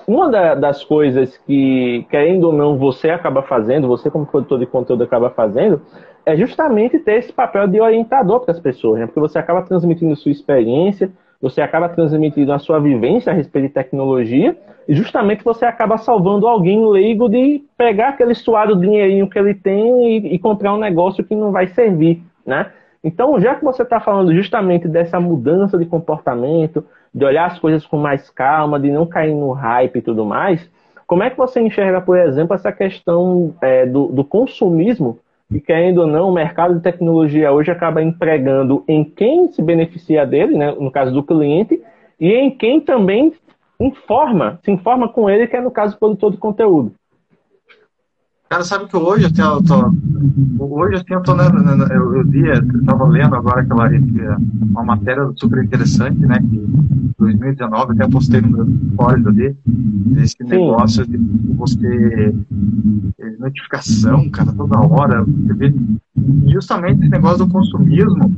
uma da, das coisas que, querendo ou não, você acaba fazendo, você como produtor de conteúdo acaba fazendo, é justamente ter esse papel de orientador para as pessoas, né? porque você acaba transmitindo sua experiência, você acaba transmitindo a sua vivência a respeito de tecnologia, justamente você acaba salvando alguém leigo de pegar aquele suado dinheirinho que ele tem e, e comprar um negócio que não vai servir, né? Então, já que você está falando justamente dessa mudança de comportamento, de olhar as coisas com mais calma, de não cair no hype e tudo mais, como é que você enxerga, por exemplo, essa questão é, do, do consumismo e querendo ou não, o mercado de tecnologia hoje acaba empregando em quem se beneficia dele, né, no caso do cliente, e em quem também informa, se informa com ele, que é no caso do produtor de conteúdo.
Cara, sabe que hoje até eu tô. Hoje assim eu tô lendo, né, eu, eu vi, eu tava lendo agora aquela uma matéria super interessante, né? Que 2019 até postei no meu stories ali, esse Sim. negócio de você notificação, cara, toda hora. Você justamente esse negócio do consumismo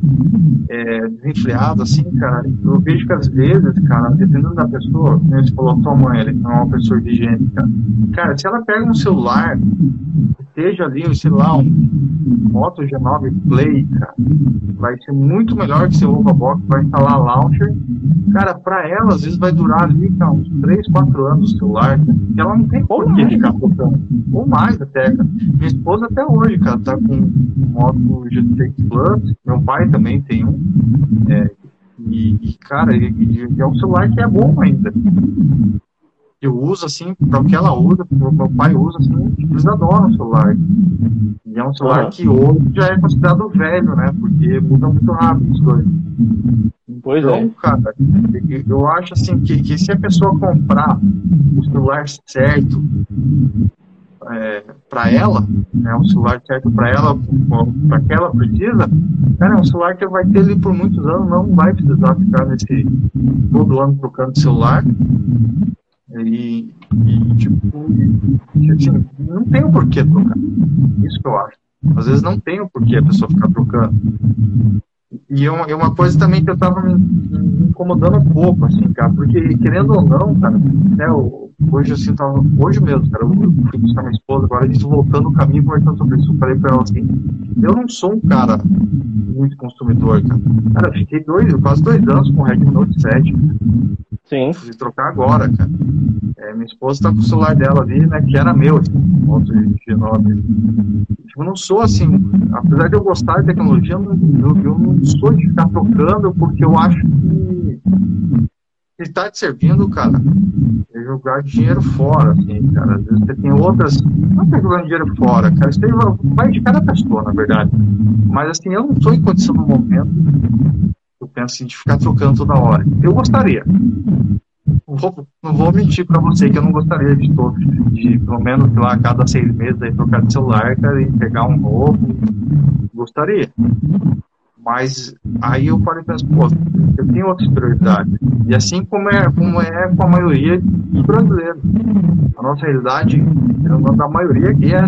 é, desenfreado, assim, cara, eu vejo que às vezes, cara, dependendo da pessoa, como você falou, tua mãe, ela é uma pessoa exigente, cara. Cara, se ela pega um celular esteja ali, sei lá, um Moto G9 Play, cara, vai ser muito melhor que seu Overbox, vai instalar launcher. Cara, pra ela, às vezes vai durar ali, cara, uns 3, 4 anos o celular, cara, e ela não tem por que ficar trocando. Ou mais até, cara. Minha esposa até hoje, cara, tá com um Moto G6 Plus, meu pai também tem um, é, e, e, cara, e, e é um celular que é bom ainda eu uso assim, para o que ela usa, o meu pai usa assim, eles adoram o celular. E é um celular que hoje já é considerado velho, né? Porque muda muito rápido as coisas.
Pois
então,
é.
cara, eu acho assim que, que se a pessoa comprar o celular certo é, para ela, né, um celular certo para ela, para que ela precisa, cara, é um celular que vai ter ali por muitos anos, não vai precisar ficar nesse todo ano trocando celular. E, e tipo, assim, não tem o porquê trocar. Isso que eu acho. Às vezes não tem o porquê a pessoa ficar trocando. E é uma, é uma coisa também que eu tava me, me, incomodando um pouco, assim, cara, porque querendo ou não, cara, né, eu, hoje assim, tava, hoje mesmo, cara, eu fui buscar minha esposa, agora gente voltando o caminho, conversando sobre isso, eu falei pra ela assim, eu não sou um cara muito consumidor, cara. Cara, eu fiquei dois, quase dois anos com o Redmi Note 7, cara.
Sim.
Fui trocar agora, cara. É, minha esposa tá com o celular dela ali, né, que era meu, assim, Moto G9. Tipo, eu não sou assim, apesar de eu gostar de tecnologia, eu, eu, eu não sou de ficar trocando porque eu acho que ele tá te servindo, cara, é jogar dinheiro fora, assim, cara. Às vezes você tem outras. Não é jogando dinheiro fora, cara. Isso vai de cada pessoa, na verdade. Mas assim, eu não estou em condição no momento. Eu penso assim, de ficar trocando toda hora. Eu gostaria. Vou, não vou mentir para você que eu não gostaria de, todo, de pelo menos lá a cada seis meses aí, trocar de celular, cara, e pegar um novo. Gostaria. Mas aí eu e pensei, pô, eu tenho outras prioridades. E assim como é, como é com a maioria dos brasileiros. A nossa realidade, da maioria aqui é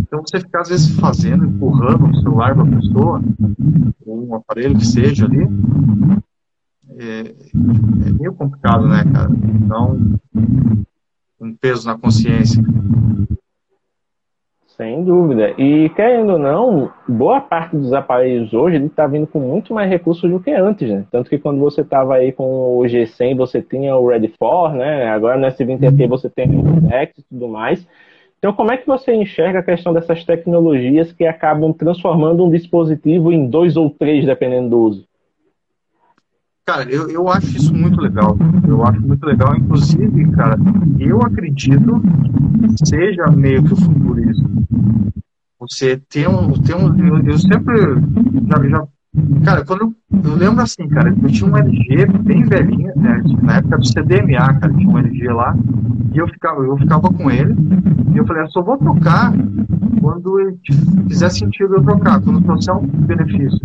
Então você ficar às vezes fazendo, empurrando o celular para a pessoa, ou um aparelho que seja ali, é, é meio complicado, né, cara? Então, um peso na consciência.
Sem dúvida. E querendo ou não, boa parte dos aparelhos hoje está vindo com muito mais recursos do que antes, né? Tanto que quando você estava aí com o G100, você tinha o Ready for, né? Agora no S20 aqui você tem o X e tudo mais. Então, como é que você enxerga a questão dessas tecnologias que acabam transformando um dispositivo em dois ou três, dependendo do uso?
Cara, eu, eu acho isso muito legal. Eu acho muito legal. Inclusive, cara, eu acredito que seja meio que o futuro isso. Você tem um. Tem um eu, eu sempre já, já Cara, quando eu, eu, lembro assim, cara, eu tinha um LG bem velhinho, né, na época do CDMA, cara, tinha um LG lá, e eu ficava, eu ficava com ele, e eu falei, eu só vou trocar quando fizer sentido eu trocar, quando trouxer um benefício.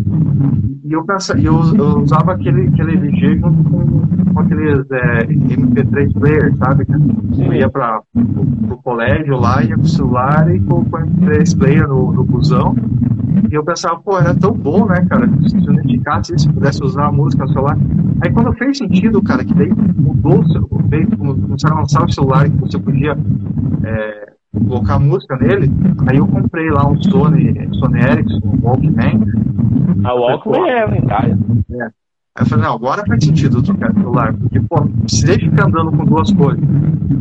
E eu pensava, eu, eu usava aquele, aquele LG junto com, com aqueles é, MP3 player, sabe? Eu ia para o colégio lá, ia com o celular e com o MP3 player no, no busão, e eu pensava, pô, era tão bom, né, cara? Se eu dedicasse se pudesse usar a música no celular. Aí quando fez sentido, cara, que daí mudou, veio, começaram a lançar o celular que você podia é, colocar música nele, aí eu comprei lá um Sony, Sony Ericsson, um Walkman.
A Walkman é lendária. É.
Aí eu falei, não, agora faz sentido trocar celular, porque, pô, precisei ficar andando com duas coisas.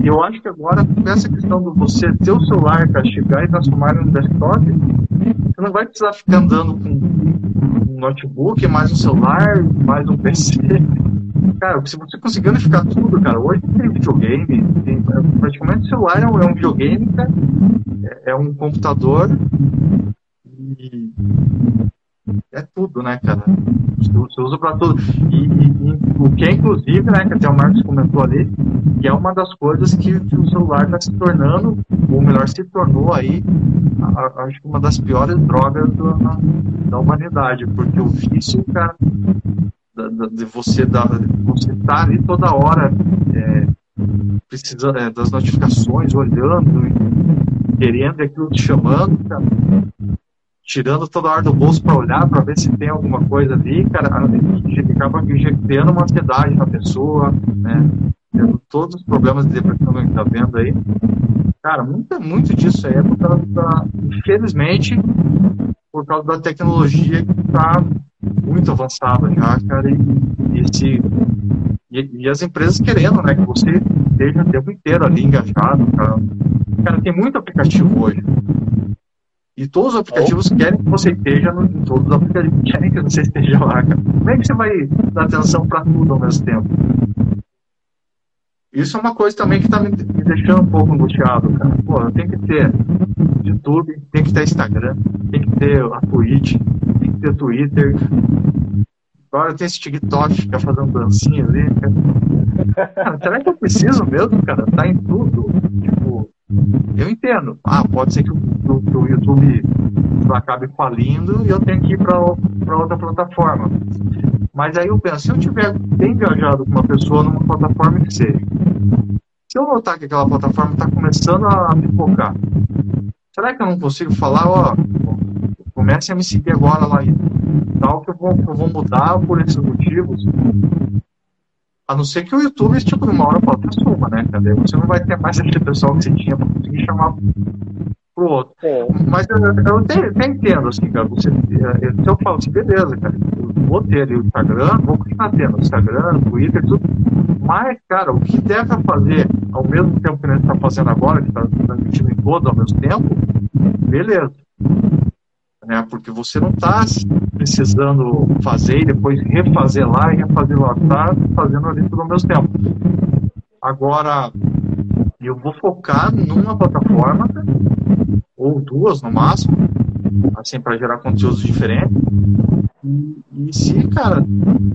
E eu acho que agora, com essa questão de você ter o celular para chegar e transformar um desktop, você não vai precisar ficar andando com notebook, mais um celular, mais um PC. Cara, se você conseguir unificar tudo, cara, hoje tem videogame, tem, praticamente o celular é um, é um videogame, cara, é, é um computador e é tudo, né, cara? Você usa para tudo. E, e, e, o que é, inclusive, né, que até o Marcos comentou ali, que é uma das coisas que, o celular está se tornando, ou melhor, se tornou aí, acho que uma das piores drogas do, na, da humanidade, porque o vício, cara, da, da, de você dar, você tá ali toda hora é, precisando é, das notificações, olhando, querendo aquilo te chamando, cara tirando toda hora do bolso para olhar, para ver se tem alguma coisa ali, cara, acaba injetando uma ansiedade na pessoa, né? Tendo todos os problemas de depressão que a gente está vendo aí. Cara, muito, muito disso aí é por causa da, infelizmente, por causa da tecnologia que está muito avançada já, cara, e, e, esse, e, e, as empresas querendo, né, que você esteja o tempo inteiro ali engajado, cara. Cara, tem muito aplicativo hoje. E todos os aplicativos querem que você esteja no, todos os aplicativos querem que você esteja lá, cara. Como é que você vai dar atenção para tudo ao mesmo tempo? Isso é uma coisa também que está me, me, deixando um pouco angustiado, cara. Pô, eu tenho que ter YouTube, tem que ter Instagram, tem que ter a Twitch, tem que ter Twitter. Agora tem esse TikTok que fica fazendo dancinha ali. Cara. será que eu preciso mesmo, cara? Tá em tudo. Tipo, eu entendo. Ah, pode ser que o, que o YouTube acabe falindo e eu tenho que ir para outra plataforma. Mas aí eu penso, se eu tiver bem engajado com uma pessoa numa plataforma que seja, se eu notar que aquela plataforma está começando a pipocar, será que eu não consigo falar, ó, comece a me seguir agora lá e tal, que eu vou, eu vou mudar por esses motivos? A não ser que o YouTube, tipo, numa hora para outra suma, né? Entendeu? Você não vai ter mais aquele pessoal que você tinha para conseguir chamar pro outro. É. Mas eu, eu até, até, entendo, assim, cara. Você, eu, eu falo assim, beleza, cara. Eu vou ter o Instagram, vou continuar tendo Instagram, Twitter, tudo. Mas, cara, o que deve fazer ao mesmo tempo que a gente está fazendo agora, que está transmitindo em todo ao mesmo tempo, beleza né? Porque você não está precisando fazer e depois refazer lá e refazer lá, está fazendo ali ao mesmo tempo. Agora, eu vou focar numa plataforma ou duas no máximo, assim para gerar conteúdos diferentes. E, e se, cara,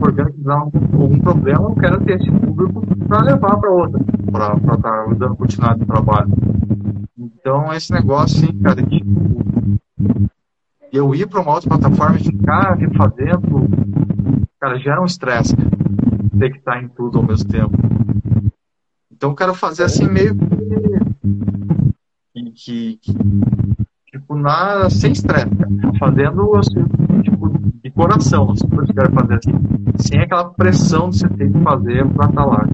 organizar algum, problema, eu quero ter esse público para levar para outra, para estar tá dando continuidade no trabalho. Então, esse negócio, assim, cara, tipo, eu ir para uma outra plataforma e ficar refazendo, cara, gera um estresse ter que estar em tudo ao mesmo tempo. Então eu quero fazer assim meio que, que, que tipo, na, sem estresse, fazendo assim, tipo, de coração, as coisas que eu quero fazer assim, sem aquela pressão de você ter que fazer para estar lá.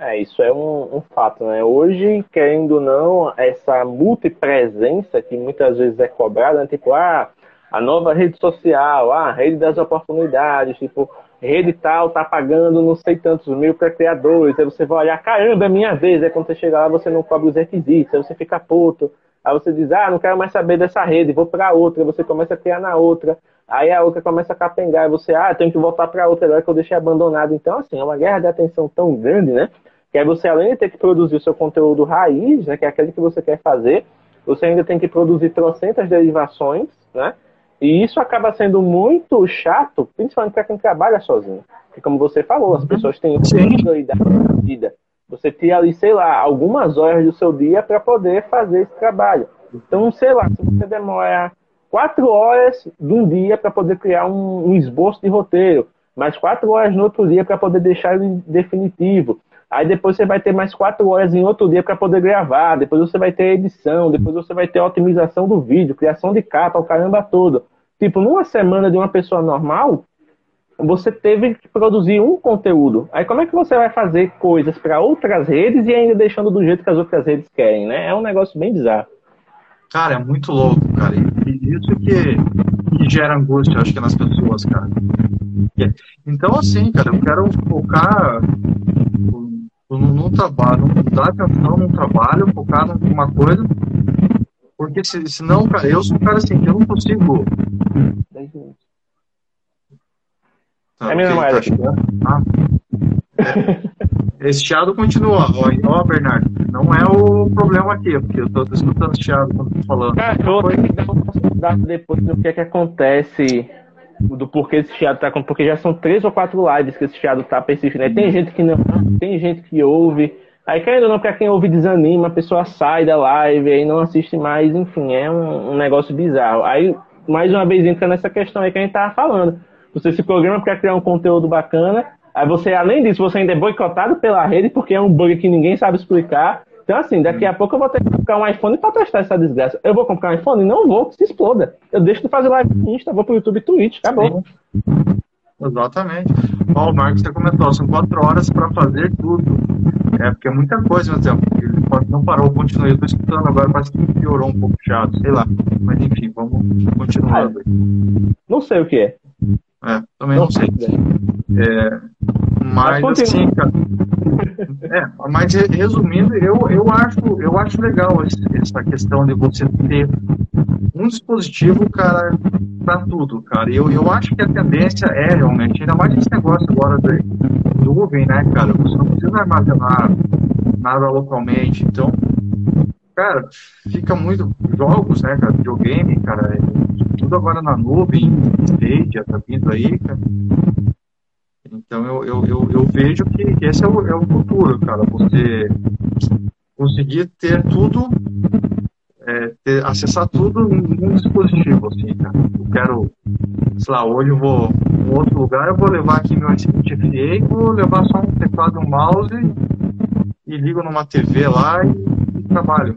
É, isso é um, um, fato, né? Hoje, querendo ou não, essa multipresença que muitas vezes é cobrada, né? tipo, ah, a nova rede social, ah, a rede das oportunidades, tipo, rede tal tá pagando não sei tantos mil para criadores, aí você vai olhar, caramba, é minha vez, aí quando você chega lá você não cobre os requisitos, aí você fica puto, aí você diz, ah, não quero mais saber dessa rede, vou para outra, você começa a criar na outra, aí a outra começa a capengar, e você, ah, tenho que voltar para outra agora que eu deixei abandonado. Então, assim, é uma guerra de atenção tão grande, né? Que aí você, além de ter que produzir o seu conteúdo raiz, né, que é aquele que você quer fazer, você ainda tem que produzir trocentas derivações, né? E isso acaba sendo muito chato, principalmente para quem trabalha sozinho. Porque, como você falou, as uhum. pessoas têm prioridade na vida. Você tira ali, sei lá, algumas horas do seu dia para poder fazer esse trabalho. Então, sei lá, se você demora quatro horas de um dia para poder criar um, um esboço de roteiro, mais quatro horas no outro dia para poder deixar ele definitivo, Aí depois você vai ter mais quatro horas em outro dia para poder gravar. Depois você vai ter edição. Depois você vai ter otimização do vídeo, criação de capa, o caramba todo. Tipo, numa semana de uma pessoa normal, você teve que produzir um conteúdo. Aí como é que você vai fazer coisas para outras redes e ainda deixando do jeito que as outras redes querem, né? É um negócio bem bizarro.
Cara, é muito louco, cara. E isso que, que gera angústia, acho que nas pessoas, cara. Então, assim, cara, eu quero focar no, no trabalho, não dar atenção no trabalho, focar numa coisa, porque se, senão, cara, eu sou um cara assim, que eu não consigo.
Tá, é mesmo, tá, ah,
é, esse chiado continua, ó, ó, Bernardo, não é o problema aqui, porque eu tô escutando chiado quando tô falando.
Cara, eu vou ter que dar uma depois do que é que acontece do porquê esse chiado tá com. Porque já são três ou quatro lives que esse chiado tá persistindo. Aí tem gente que não, tem gente que ouve. Aí, querendo ou não, pra quem ouve desanima, a pessoa sai da live, aí não assiste mais, enfim, é um, um negócio bizarro. Aí, mais uma vez, entra nessa questão aí que a gente tava falando. Você se programa para criar um conteúdo bacana, aí você, além disso, você ainda é boicotado pela rede, porque é um bug que ninguém sabe explicar. Então, assim, daqui a pouco eu vou ter que comprar um iPhone para testar essa desgraça. Eu vou comprar um iPhone? Não vou, que se exploda. Eu deixo de fazer live no Insta, vou pro YouTube e Twitch, acabou.
Exatamente. Ó, o Marcos já comentou, são quatro horas para fazer tudo. É, porque é muita coisa, mas exemplo. Ele não parou, continuei. Eu tô escutando agora, parece que piorou um pouco chato, sei lá. Mas enfim, vamos continuando.
Não sei o que é.
É, também não, não sei. É, mas, mas assim, cara. É, mas resumindo, eu, eu, acho, eu acho legal essa questão de você ter um dispositivo, cara, para tudo, cara. Eu, eu acho que a tendência é realmente, ainda mais esse negócio agora de nuvem, né, cara? Você não precisa armazenar nada localmente, então cara, fica muito jogos, né, cara, videogame, cara, é tudo agora na nuvem, Stadia tá vindo aí, cara. Então eu, eu, eu, eu vejo que esse é o, é o futuro, cara, você conseguir ter tudo, é, ter, acessar tudo num dispositivo, assim, cara. Eu quero, sei lá, hoje eu vou em outro lugar, eu vou levar aqui meu assistente FA e vou levar só um teclado e um mouse e ligo numa TV lá e, e trabalho.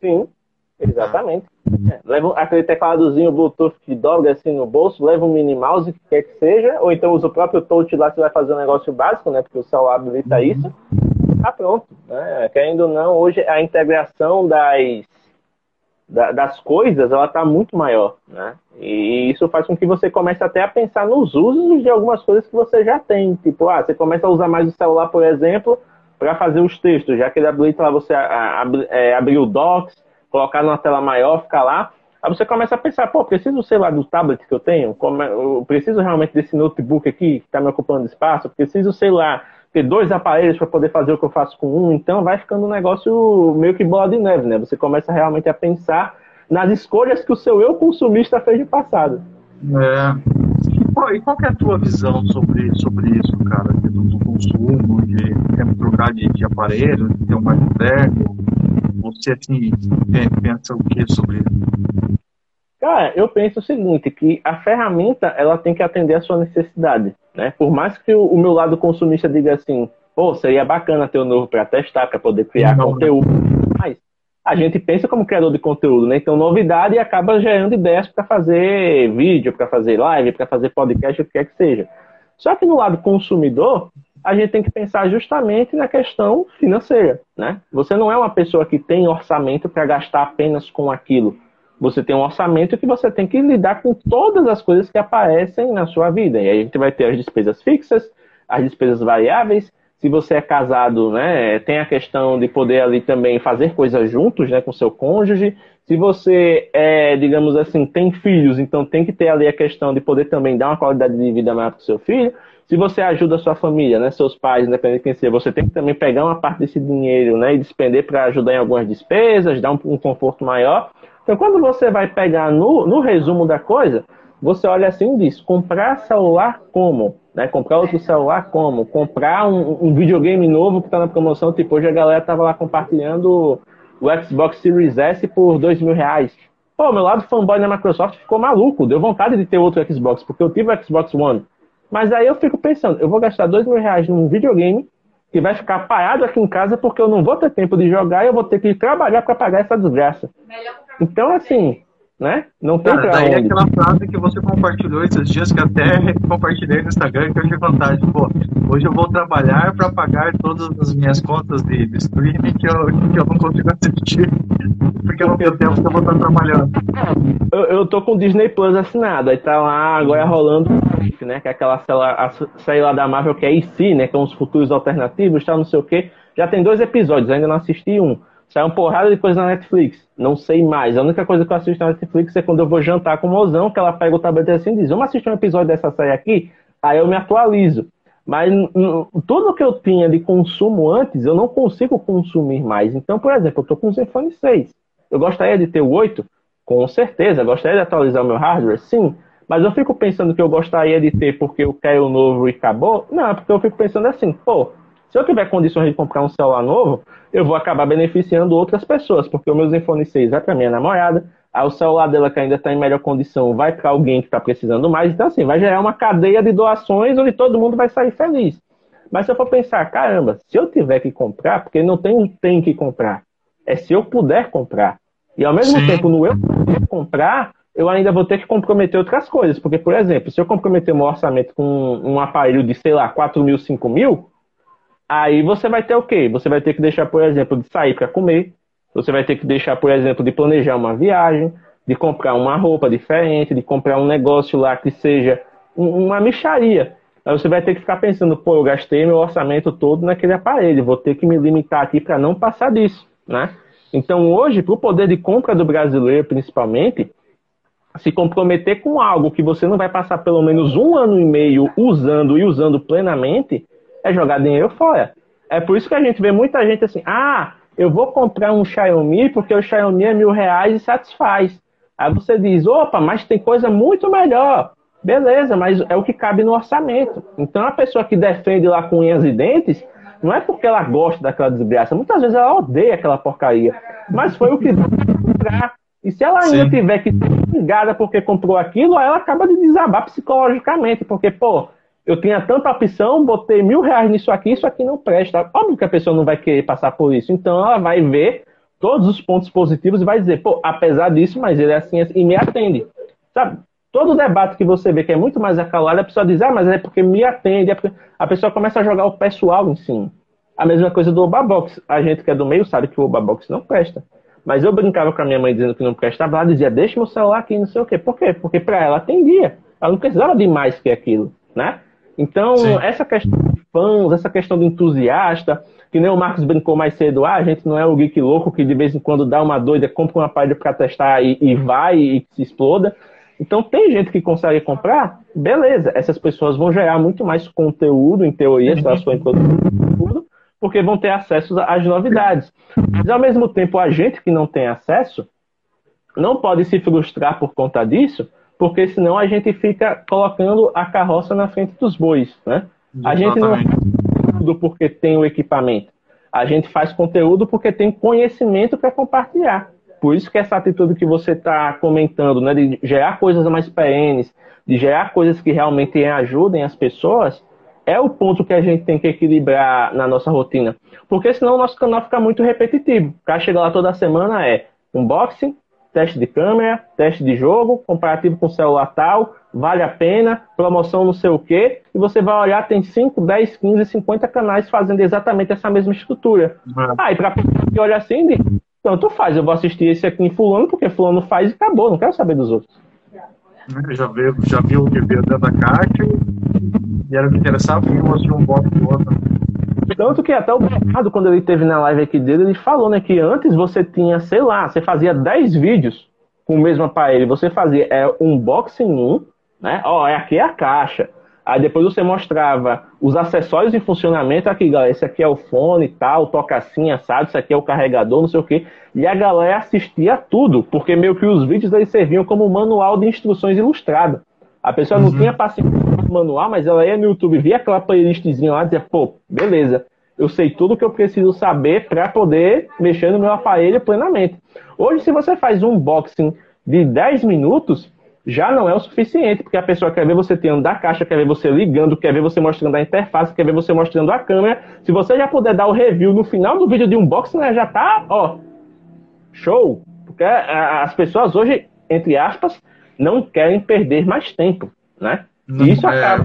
Sim, exatamente. É, leva aquele tecladozinho Bluetooth que dobra assim no bolso, leva um mini mouse, que quer que seja, ou então usa o próprio touch lá que vai fazer um negócio básico, né? Porque o celular habilita uhum. isso. Tá pronto. Né? Querendo ou não, hoje a integração das, das coisas ela está muito maior, né? E isso faz com que você comece até a pensar nos usos de algumas coisas que você já tem. Tipo, ah, você começa a usar mais o celular, por exemplo, para fazer os textos, já que ele habilita lá você é, abrir o Docs, colocar numa tela maior, ficar lá. Aí você começa a pensar, pô, preciso, sei lá, do tablet que eu tenho? Eu preciso realmente desse notebook aqui que está me ocupando espaço? Preciso, sei lá, ter dois aparelhos para poder fazer o que eu faço com um, então vai ficando um negócio meio que bola de neve, né? Você começa realmente a pensar nas escolhas que o seu eu consumista fez no passado.
É. E qual, é a tua visão sobre, sobre isso, cara? Do, do consumo, de trocar de, de aparelho, de ter um mais moderno? Você assim, pensa o que sobre isso?
Cara, eu penso o seguinte, que a ferramenta ela tem que atender a sua necessidade, né? Por mais que o, o meu lado consumista diga assim, pô, seria bacana ter o um novo para testar, para poder criar Não, conteúdo, mas a gente pensa como criador de conteúdo, né? Então, novidade acaba gerando ideias para fazer vídeo, para fazer live, para fazer podcast, o que quer que seja. Só que no lado consumidor, a gente tem que pensar justamente na questão financeira, né? Você não é uma pessoa que tem orçamento para gastar apenas com aquilo. Você tem um orçamento que você tem que lidar com todas as coisas que aparecem na sua vida. E aí a gente vai ter as despesas fixas, as despesas variáveis. Se você é casado, né, tem a questão de poder ali também fazer coisas juntos, né, com seu cônjuge. Se você é, digamos assim, tem filhos, então tem que ter ali a questão de poder também dar uma qualidade de vida maior para o seu filho. Se você ajuda a sua família, né, seus pais, independente de quem seja, você tem que também pegar uma parte desse dinheiro né, e despender para ajudar em algumas despesas, dar um, um, conforto maior. Então, quando você vai pegar no, no resumo da coisa, você olha assim e diz: comprar celular como? Né? Comprar outro celular como? Comprar um, um videogame novo que está na promoção. Tipo, hoje a galera estava lá compartilhando o Xbox Series S por dois mil reais. Pô, meu lado fanboy da Microsoft ficou maluco. Deu vontade de ter outro Xbox, porque eu tive o Xbox One. Mas aí eu fico pensando, eu vou gastar dois mil reais num videogame que vai ficar parado aqui em casa porque eu não vou ter tempo de jogar e eu vou ter que trabalhar para pagar essa desgraça. Então, assim, né? Não tem Cara, pra daí
é onde. é aquela frase que você compartilhou esses dias, que até compartilhei no Instagram, que eu tive vontade. Pô, hoje eu vou trabalhar para pagar todas as minhas contas de, de streaming que eu, que eu não consigo assistir, porque eu não tenho tempo que eu vou estar trabalhando.
Eu, eu tô com o Disney Plus assinado, aí tá lá agora rolando, né? Que é aquela série lá da Marvel que é IC, né? Que são os futuros alternativos, tá, não sei o quê. Já tem dois episódios, ainda não assisti um. Sai uma porrada de coisa na Netflix. Não sei mais. A única coisa que eu assisto na Netflix é quando eu vou jantar com o mozão, que ela pega o tablet assim e diz: Vamos assistir um episódio dessa série aqui? Aí eu me atualizo. Mas tudo que eu tinha de consumo antes, eu não consigo consumir mais. Então, por exemplo, eu estou com o Zenfone 6. Eu gostaria de ter o 8? Com certeza. Eu gostaria de atualizar o meu hardware? Sim. Mas eu fico pensando que eu gostaria de ter porque eu quero o novo e acabou? Não, porque eu fico pensando assim, pô, se eu tiver condições de comprar um celular novo, eu vou acabar beneficiando outras pessoas, porque o meu Zenfone 6 vai para minha namorada, aí o celular dela que ainda está em melhor condição vai para alguém que está precisando mais, então assim, vai gerar uma cadeia de doações onde todo mundo vai sair feliz. Mas se eu for pensar, caramba, se eu tiver que comprar, porque não tem um tem que comprar, é se eu puder comprar. E ao mesmo Sim. tempo, no eu poder comprar, eu ainda vou ter que comprometer outras coisas. Porque, por exemplo, se eu comprometer meu orçamento com um aparelho de, sei lá, 4 mil, 5 mil, Aí você vai ter o quê? Você vai ter que deixar, por exemplo, de sair para comer. Você vai ter que deixar, por exemplo, de planejar uma viagem, de comprar uma roupa diferente, de comprar um negócio lá que seja uma micharia. Aí você vai ter que ficar pensando, pô, eu gastei meu orçamento todo naquele aparelho, vou ter que me limitar aqui para não passar disso, né? Então hoje, para o poder de compra do brasileiro, principalmente, se comprometer com algo que você não vai passar pelo menos um ano e meio usando e usando plenamente, é jogar dinheiro fora. É por isso que a gente vê muita gente assim, ah, eu vou comprar um Xiaomi porque o Xiaomi é mil reais e satisfaz. Aí você diz, opa, mas tem coisa muito melhor. Beleza, mas é o que cabe no orçamento. Então a pessoa que defende lá com unhas e dentes, não é porque ela gosta daquela desgraça, muitas vezes ela odeia aquela porcaria. Mas foi o que comprar. E se ela ainda Sim. tiver que ser ligada porque comprou aquilo, ela acaba de desabar psicologicamente, porque, pô, eu tinha tanta opção, botei mil reais nisso aqui, isso aqui não presta. Óbvio que a pessoa não vai querer passar por isso. Então ela vai ver todos os pontos positivos e vai dizer, pô, apesar disso, mas ele é assim, assim e me atende. Sabe? Todo debate que você vê que é muito mais acalorado, a pessoa diz, ah, mas é porque me atende. É porque... A pessoa começa a jogar o pessoal em cima. A mesma coisa do Obabox. A gente que é do meio sabe que o Obabox não presta. Mas eu brincava com a minha mãe dizendo que não prestava, ela dizia, deixa meu celular aqui, não sei o quê. Por quê? Porque para ela atendia. Ela não precisava de mais que aquilo, né? Então, Sim. essa questão de fãs, essa questão de entusiasta, que nem o Marcos brincou mais cedo, ah, a gente não é o geek louco que de vez em quando dá uma doida, compra uma aparelho para testar e, e, vai e se exploda. Então, tem gente que consegue comprar, beleza, essas pessoas vão gerar muito mais conteúdo, em teoria, se elas forem conteúdo, porque vão ter acesso às novidades. Mas, ao mesmo tempo, a gente que não tem acesso não pode se frustrar por conta disso, porque senão a gente fica colocando a carroça na frente dos bois, né? A gente não é tudo porque tem o equipamento. A gente faz conteúdo porque tem conhecimento para compartilhar. Por isso que essa atitude que você está comentando, né, de gerar coisas mais perenes, de gerar coisas que realmente ajudem as pessoas, é o ponto que a gente tem que equilibrar na nossa rotina. Porque senão o nosso canal fica muito repetitivo. Para chegar lá toda semana é unboxing, teste de câmera, teste de jogo, comparativo com celular tal, vale a pena, promoção não sei o quê, e você vai olhar, tem 5, 10, 15, 50 canais fazendo exatamente essa mesma estrutura. Uhum. Aí, para que olha assim, tanto faz, eu vou assistir esse aqui em fulano, porque fulano faz e acabou, não quero saber dos outros.
Eu já vi, já vi o review da Caixa e era o que interessava, e um assistir um box do outro.
Tanto que até o Bernardo, quando ele teve na live aqui dele, ele falou, né, que antes você tinha, sei lá, você fazia 10 vídeos com o mesmo aparelho, você fazia é, unboxing 1, né, ó, é aqui é a caixa, aí depois você mostrava os acessórios em funcionamento, aqui, galera, esse aqui é o fone e tal, toca assim, assado, isso aqui é o carregador, não sei o que, e a galera assistia tudo, porque meio que os vídeos eles serviam como manual de instruções ilustrado. A pessoa não uhum. tinha paciência manual, mas ela ia no YouTube, via aquela playlistzinha lá dizia, pô, beleza, eu sei tudo que eu preciso saber para poder mexer no meu aparelho plenamente. Hoje, se você faz um unboxing de 10 minutos, já não é o suficiente, porque a pessoa quer ver você tendo da caixa, quer ver você ligando, quer ver você mostrando a interface, quer ver você mostrando a câmera. Se você já puder dar o review no final do vídeo de unboxing, né, já tá, ó, show. Porque as pessoas hoje, entre aspas, não querem perder mais tempo, né? Não, e isso é... acaba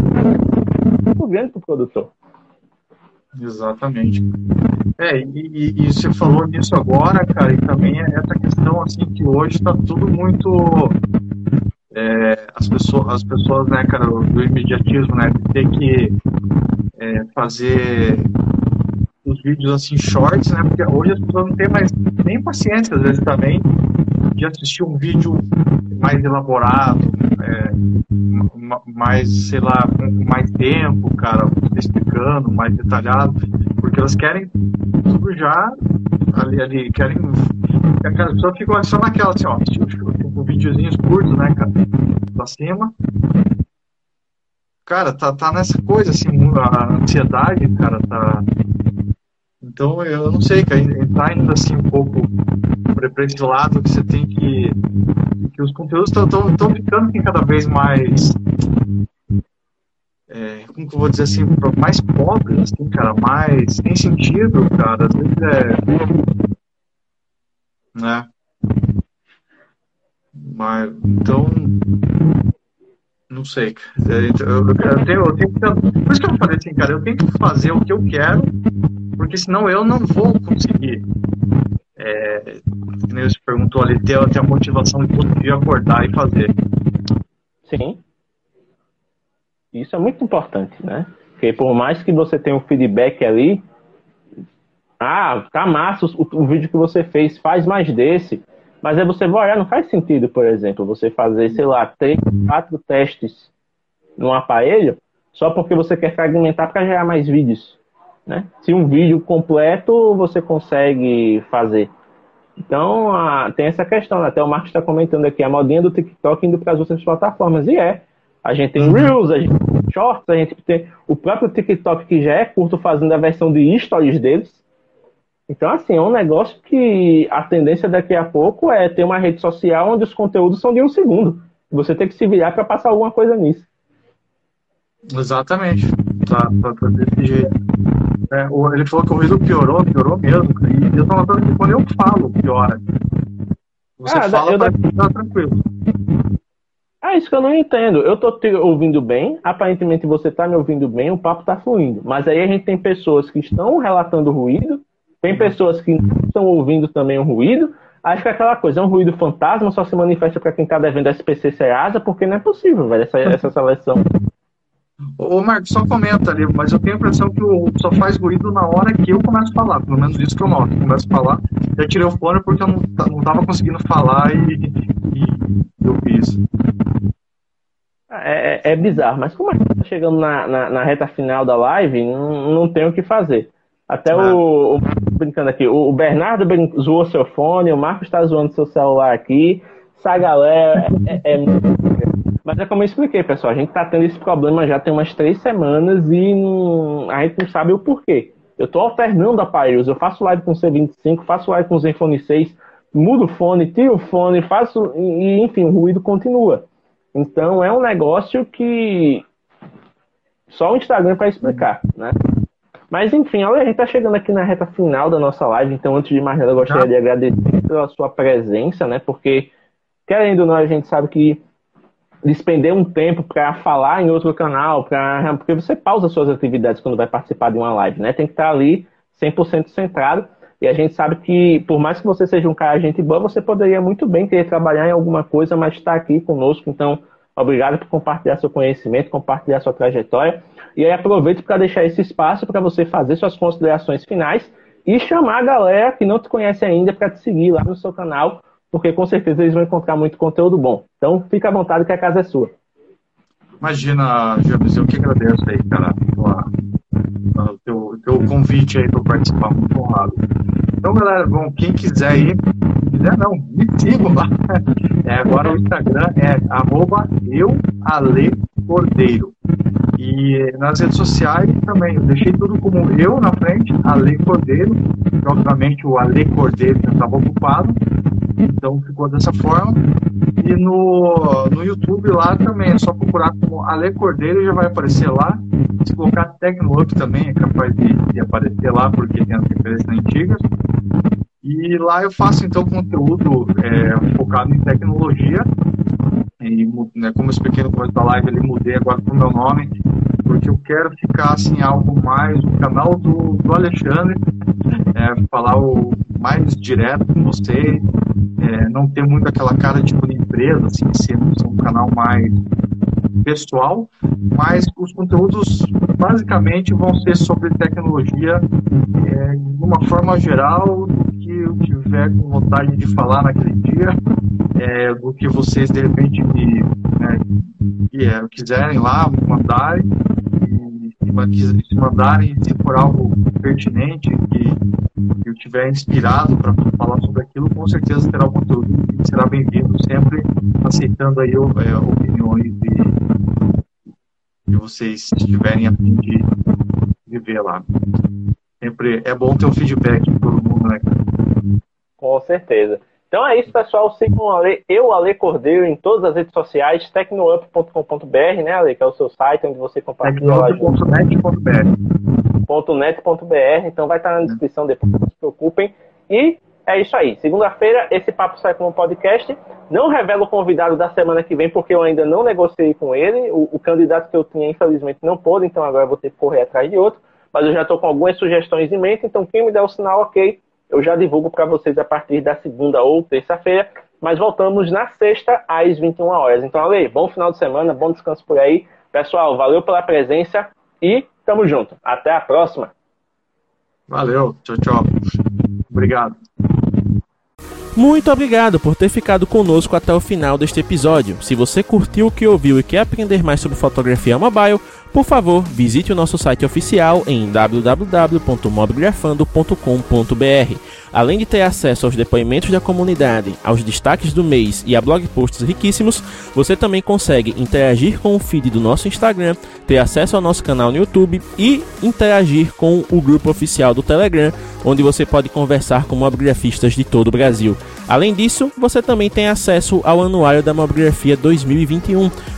muito grande para o produtor.
Exatamente. É, e, e, você falou nisso agora, cara, e também é essa questão, assim, que hoje está tudo muito... É, as, pessoas, as pessoas, né, cara, do imediatismo, né, de ter que é, fazer os vídeos, assim, shorts, né, porque hoje as pessoas não têm mais nem paciência, às vezes, também, de assistir um vídeo mais elaborado, é, mais, sei lá, com mais tempo, cara, explicando, mais detalhado, porque elas querem tudo já ali, ali querem. Pessoas ficam só naquela, assim, ó, tipo, videozinhos curtos, né, cara, pra cima. Cara, tá, tá nessa coisa, assim, a ansiedade, cara, tá. Então, eu não sei, cara, entrar ainda assim um pouco para esse lado que você tem que que os conteúdos estão ficando cada vez mais é, como que eu vou dizer assim, mais pobres, assim, cara, mais sem sentido, cara, às vezes é né? Mas então não sei é, então, eu, eu, tenho, eu tenho que, por isso que eu falei assim, cara, eu tenho que fazer o que eu quero porque senão eu não vou conseguir é, nem você perguntou ali, ter, ter a motivação de conseguir acordar e fazer.
Sim. Isso é muito importante, né? Porque por mais que você tenha um feedback ali, ah, tá massa o, o vídeo que você fez, faz mais desse. Mas aí você vai olhar, não faz sentido, por exemplo, você fazer, sei lá, três, quatro testes num aparelho só porque você quer fragmentar para gerar mais vídeos. Né? Se um vídeo completo você consegue fazer. Então, a, tem essa questão, né? até o Marcos está comentando aqui, a modinha do TikTok indo para as outras plataformas. E é. A gente tem uhum. Reels, a gente tem Shorts, a gente tem o próprio TikTok que já é curto fazendo a versão de stories deles. Então, assim, é um negócio que a tendência daqui a pouco é ter uma rede social onde os conteúdos são de um segundo. Você tem que se virar para passar alguma coisa nisso.
Exatamente. Tá, tá, tá desse jeito. É, ele falou que o ruído piorou, piorou mesmo. E eu tô notando que quando eu falo, piora. Você ah, fala, eu pra da... tranquilo.
Ah, isso que eu não entendo. Eu tô te ouvindo bem, aparentemente você tá me ouvindo bem, o papo tá fluindo. Mas aí a gente tem pessoas que estão relatando ruído, tem pessoas que não estão ouvindo também o ruído. Acho que é aquela coisa, é um ruído fantasma, só se manifesta para quem tá devendo SPC Serasa, porque não é possível, velho, essa, essa seleção.
Ô, Marcos, só comenta ali, mas eu tenho a impressão que o só faz ruído na hora que eu começo a falar, pelo menos isso que eu noto. Eu começo a falar, já tirei o fone porque eu não, não tava conseguindo falar e, e eu fiz.
É, é, é, bizarro, mas como a gente tá chegando na, na, na, reta final da live, não, não tem o que fazer. Até ah. o, o, brincando aqui, o, Bernardo zoou seu fone, o Marcos está zoando seu celular aqui. Essa galera é, é, é mas é como eu expliquei, pessoal, a gente está tendo esse problema já tem umas três semanas e não, a gente não sabe o porquê. Eu estou alternando aparelhos. Eu faço live com o C25, faço live com o Zenfone 6, mudo o fone, tiro o fone, faço. E, enfim, o ruído continua. Então é um negócio que só o Instagram para explicar, né? Mas enfim, olha, a gente está chegando aqui na reta final da nossa live, então antes de mais nada eu gostaria de agradecer pela sua presença, né? Porque, querendo ou não, a gente sabe que despender um tempo para falar em outro canal, pra, porque você pausa suas atividades quando vai participar de uma live, né? Tem que estar ali 100% centrado. E a gente sabe que, por mais que você seja um cara gente boa, você poderia muito bem querer trabalhar em alguma coisa, mas está aqui conosco. Então, obrigado por compartilhar seu conhecimento, compartilhar sua trajetória. E aí aproveito para deixar esse espaço para você fazer suas considerações finais e chamar a galera que não te conhece ainda para te seguir lá no seu canal, porque com certeza eles vão encontrar muito conteúdo bom. Então, fica à vontade que a casa é sua.
Imagina, James, eu que agradeço aí, cara, o teu, teu convite aí para participar, muito honrado. Então, galera, bom, quem quiser aí, quiser não, me sigam lá. É, agora o Instagram é arroba eualecordeiro. E nas redes sociais também, eu deixei tudo como eu na frente, Ale Cordeiro, obviamente o Ale Cordeiro estava ocupado, então ficou dessa forma. E no, no YouTube lá também, é só procurar como Ale Cordeiro já vai aparecer lá. Se colocar Tecnolook também é capaz de, de aparecer lá, porque tem as referências antigas. E lá eu faço então conteúdo é, focado em tecnologia. E, né, como eu expliquei no começo da live, ele mudei agora para o meu nome, porque eu quero ficar assim, algo mais o canal do, do Alexandre, é, falar o mais direto com você, é, não ter muito aquela cara de empresa, assim, ser, um canal mais pessoal, mas os conteúdos basicamente vão ser sobre tecnologia é, de uma forma geral, do que eu tiver com vontade de falar naquele dia, é, do que vocês de repente me, né, quiserem lá mandarem se mandarem se for algo pertinente que, que eu tiver inspirado para falar sobre aquilo, com certeza terá o conteúdo será bem-vindo, sempre aceitando aí é, opiniões de, de vocês estiverem a fim de, de ver lá. Sempre é bom ter um feedback de todo mundo, né?
Com certeza. Então é isso, pessoal. Sigam Ale, eu, Ale Cordeiro, em todas as redes sociais, tecnoup.com.br, né, Ale? Que é o seu site onde você compartilha. Tecnoup.net.br. .net.br. Então vai estar na descrição depois, não se preocupem. E é isso aí. Segunda-feira, esse papo sai como podcast. Não revelo o convidado da semana que vem, porque eu ainda não negociei com ele. O, o candidato que eu tinha, infelizmente, não pôde, então agora vou ter que correr atrás de outro. Mas eu já estou com algumas sugestões em mente, então quem me der o sinal, ok eu já divulgo para vocês a partir da segunda ou terça-feira, mas voltamos na sexta às 21 horas. Então, Ale, bom final de semana, bom descanso por aí. Pessoal, valeu pela presença e tamo junto. Até a próxima.
Valeu, tchau, tchau. Obrigado.
Muito obrigado por ter ficado conosco até o final deste episódio. Se você curtiu o que ouviu e quer aprender mais sobre fotografia mobile, por favor, visite o nosso site oficial em www.mobgrafando.com.br. Além de ter acesso aos depoimentos da comunidade, aos destaques do mês e a blog posts riquíssimos, você também consegue interagir com o feed do nosso Instagram, ter acesso ao nosso canal no YouTube e interagir com o grupo oficial do Telegram, onde você pode conversar com mobigrafistas de todo o Brasil. Além disso, você também tem acesso ao Anuário da Mobigrafia 2021,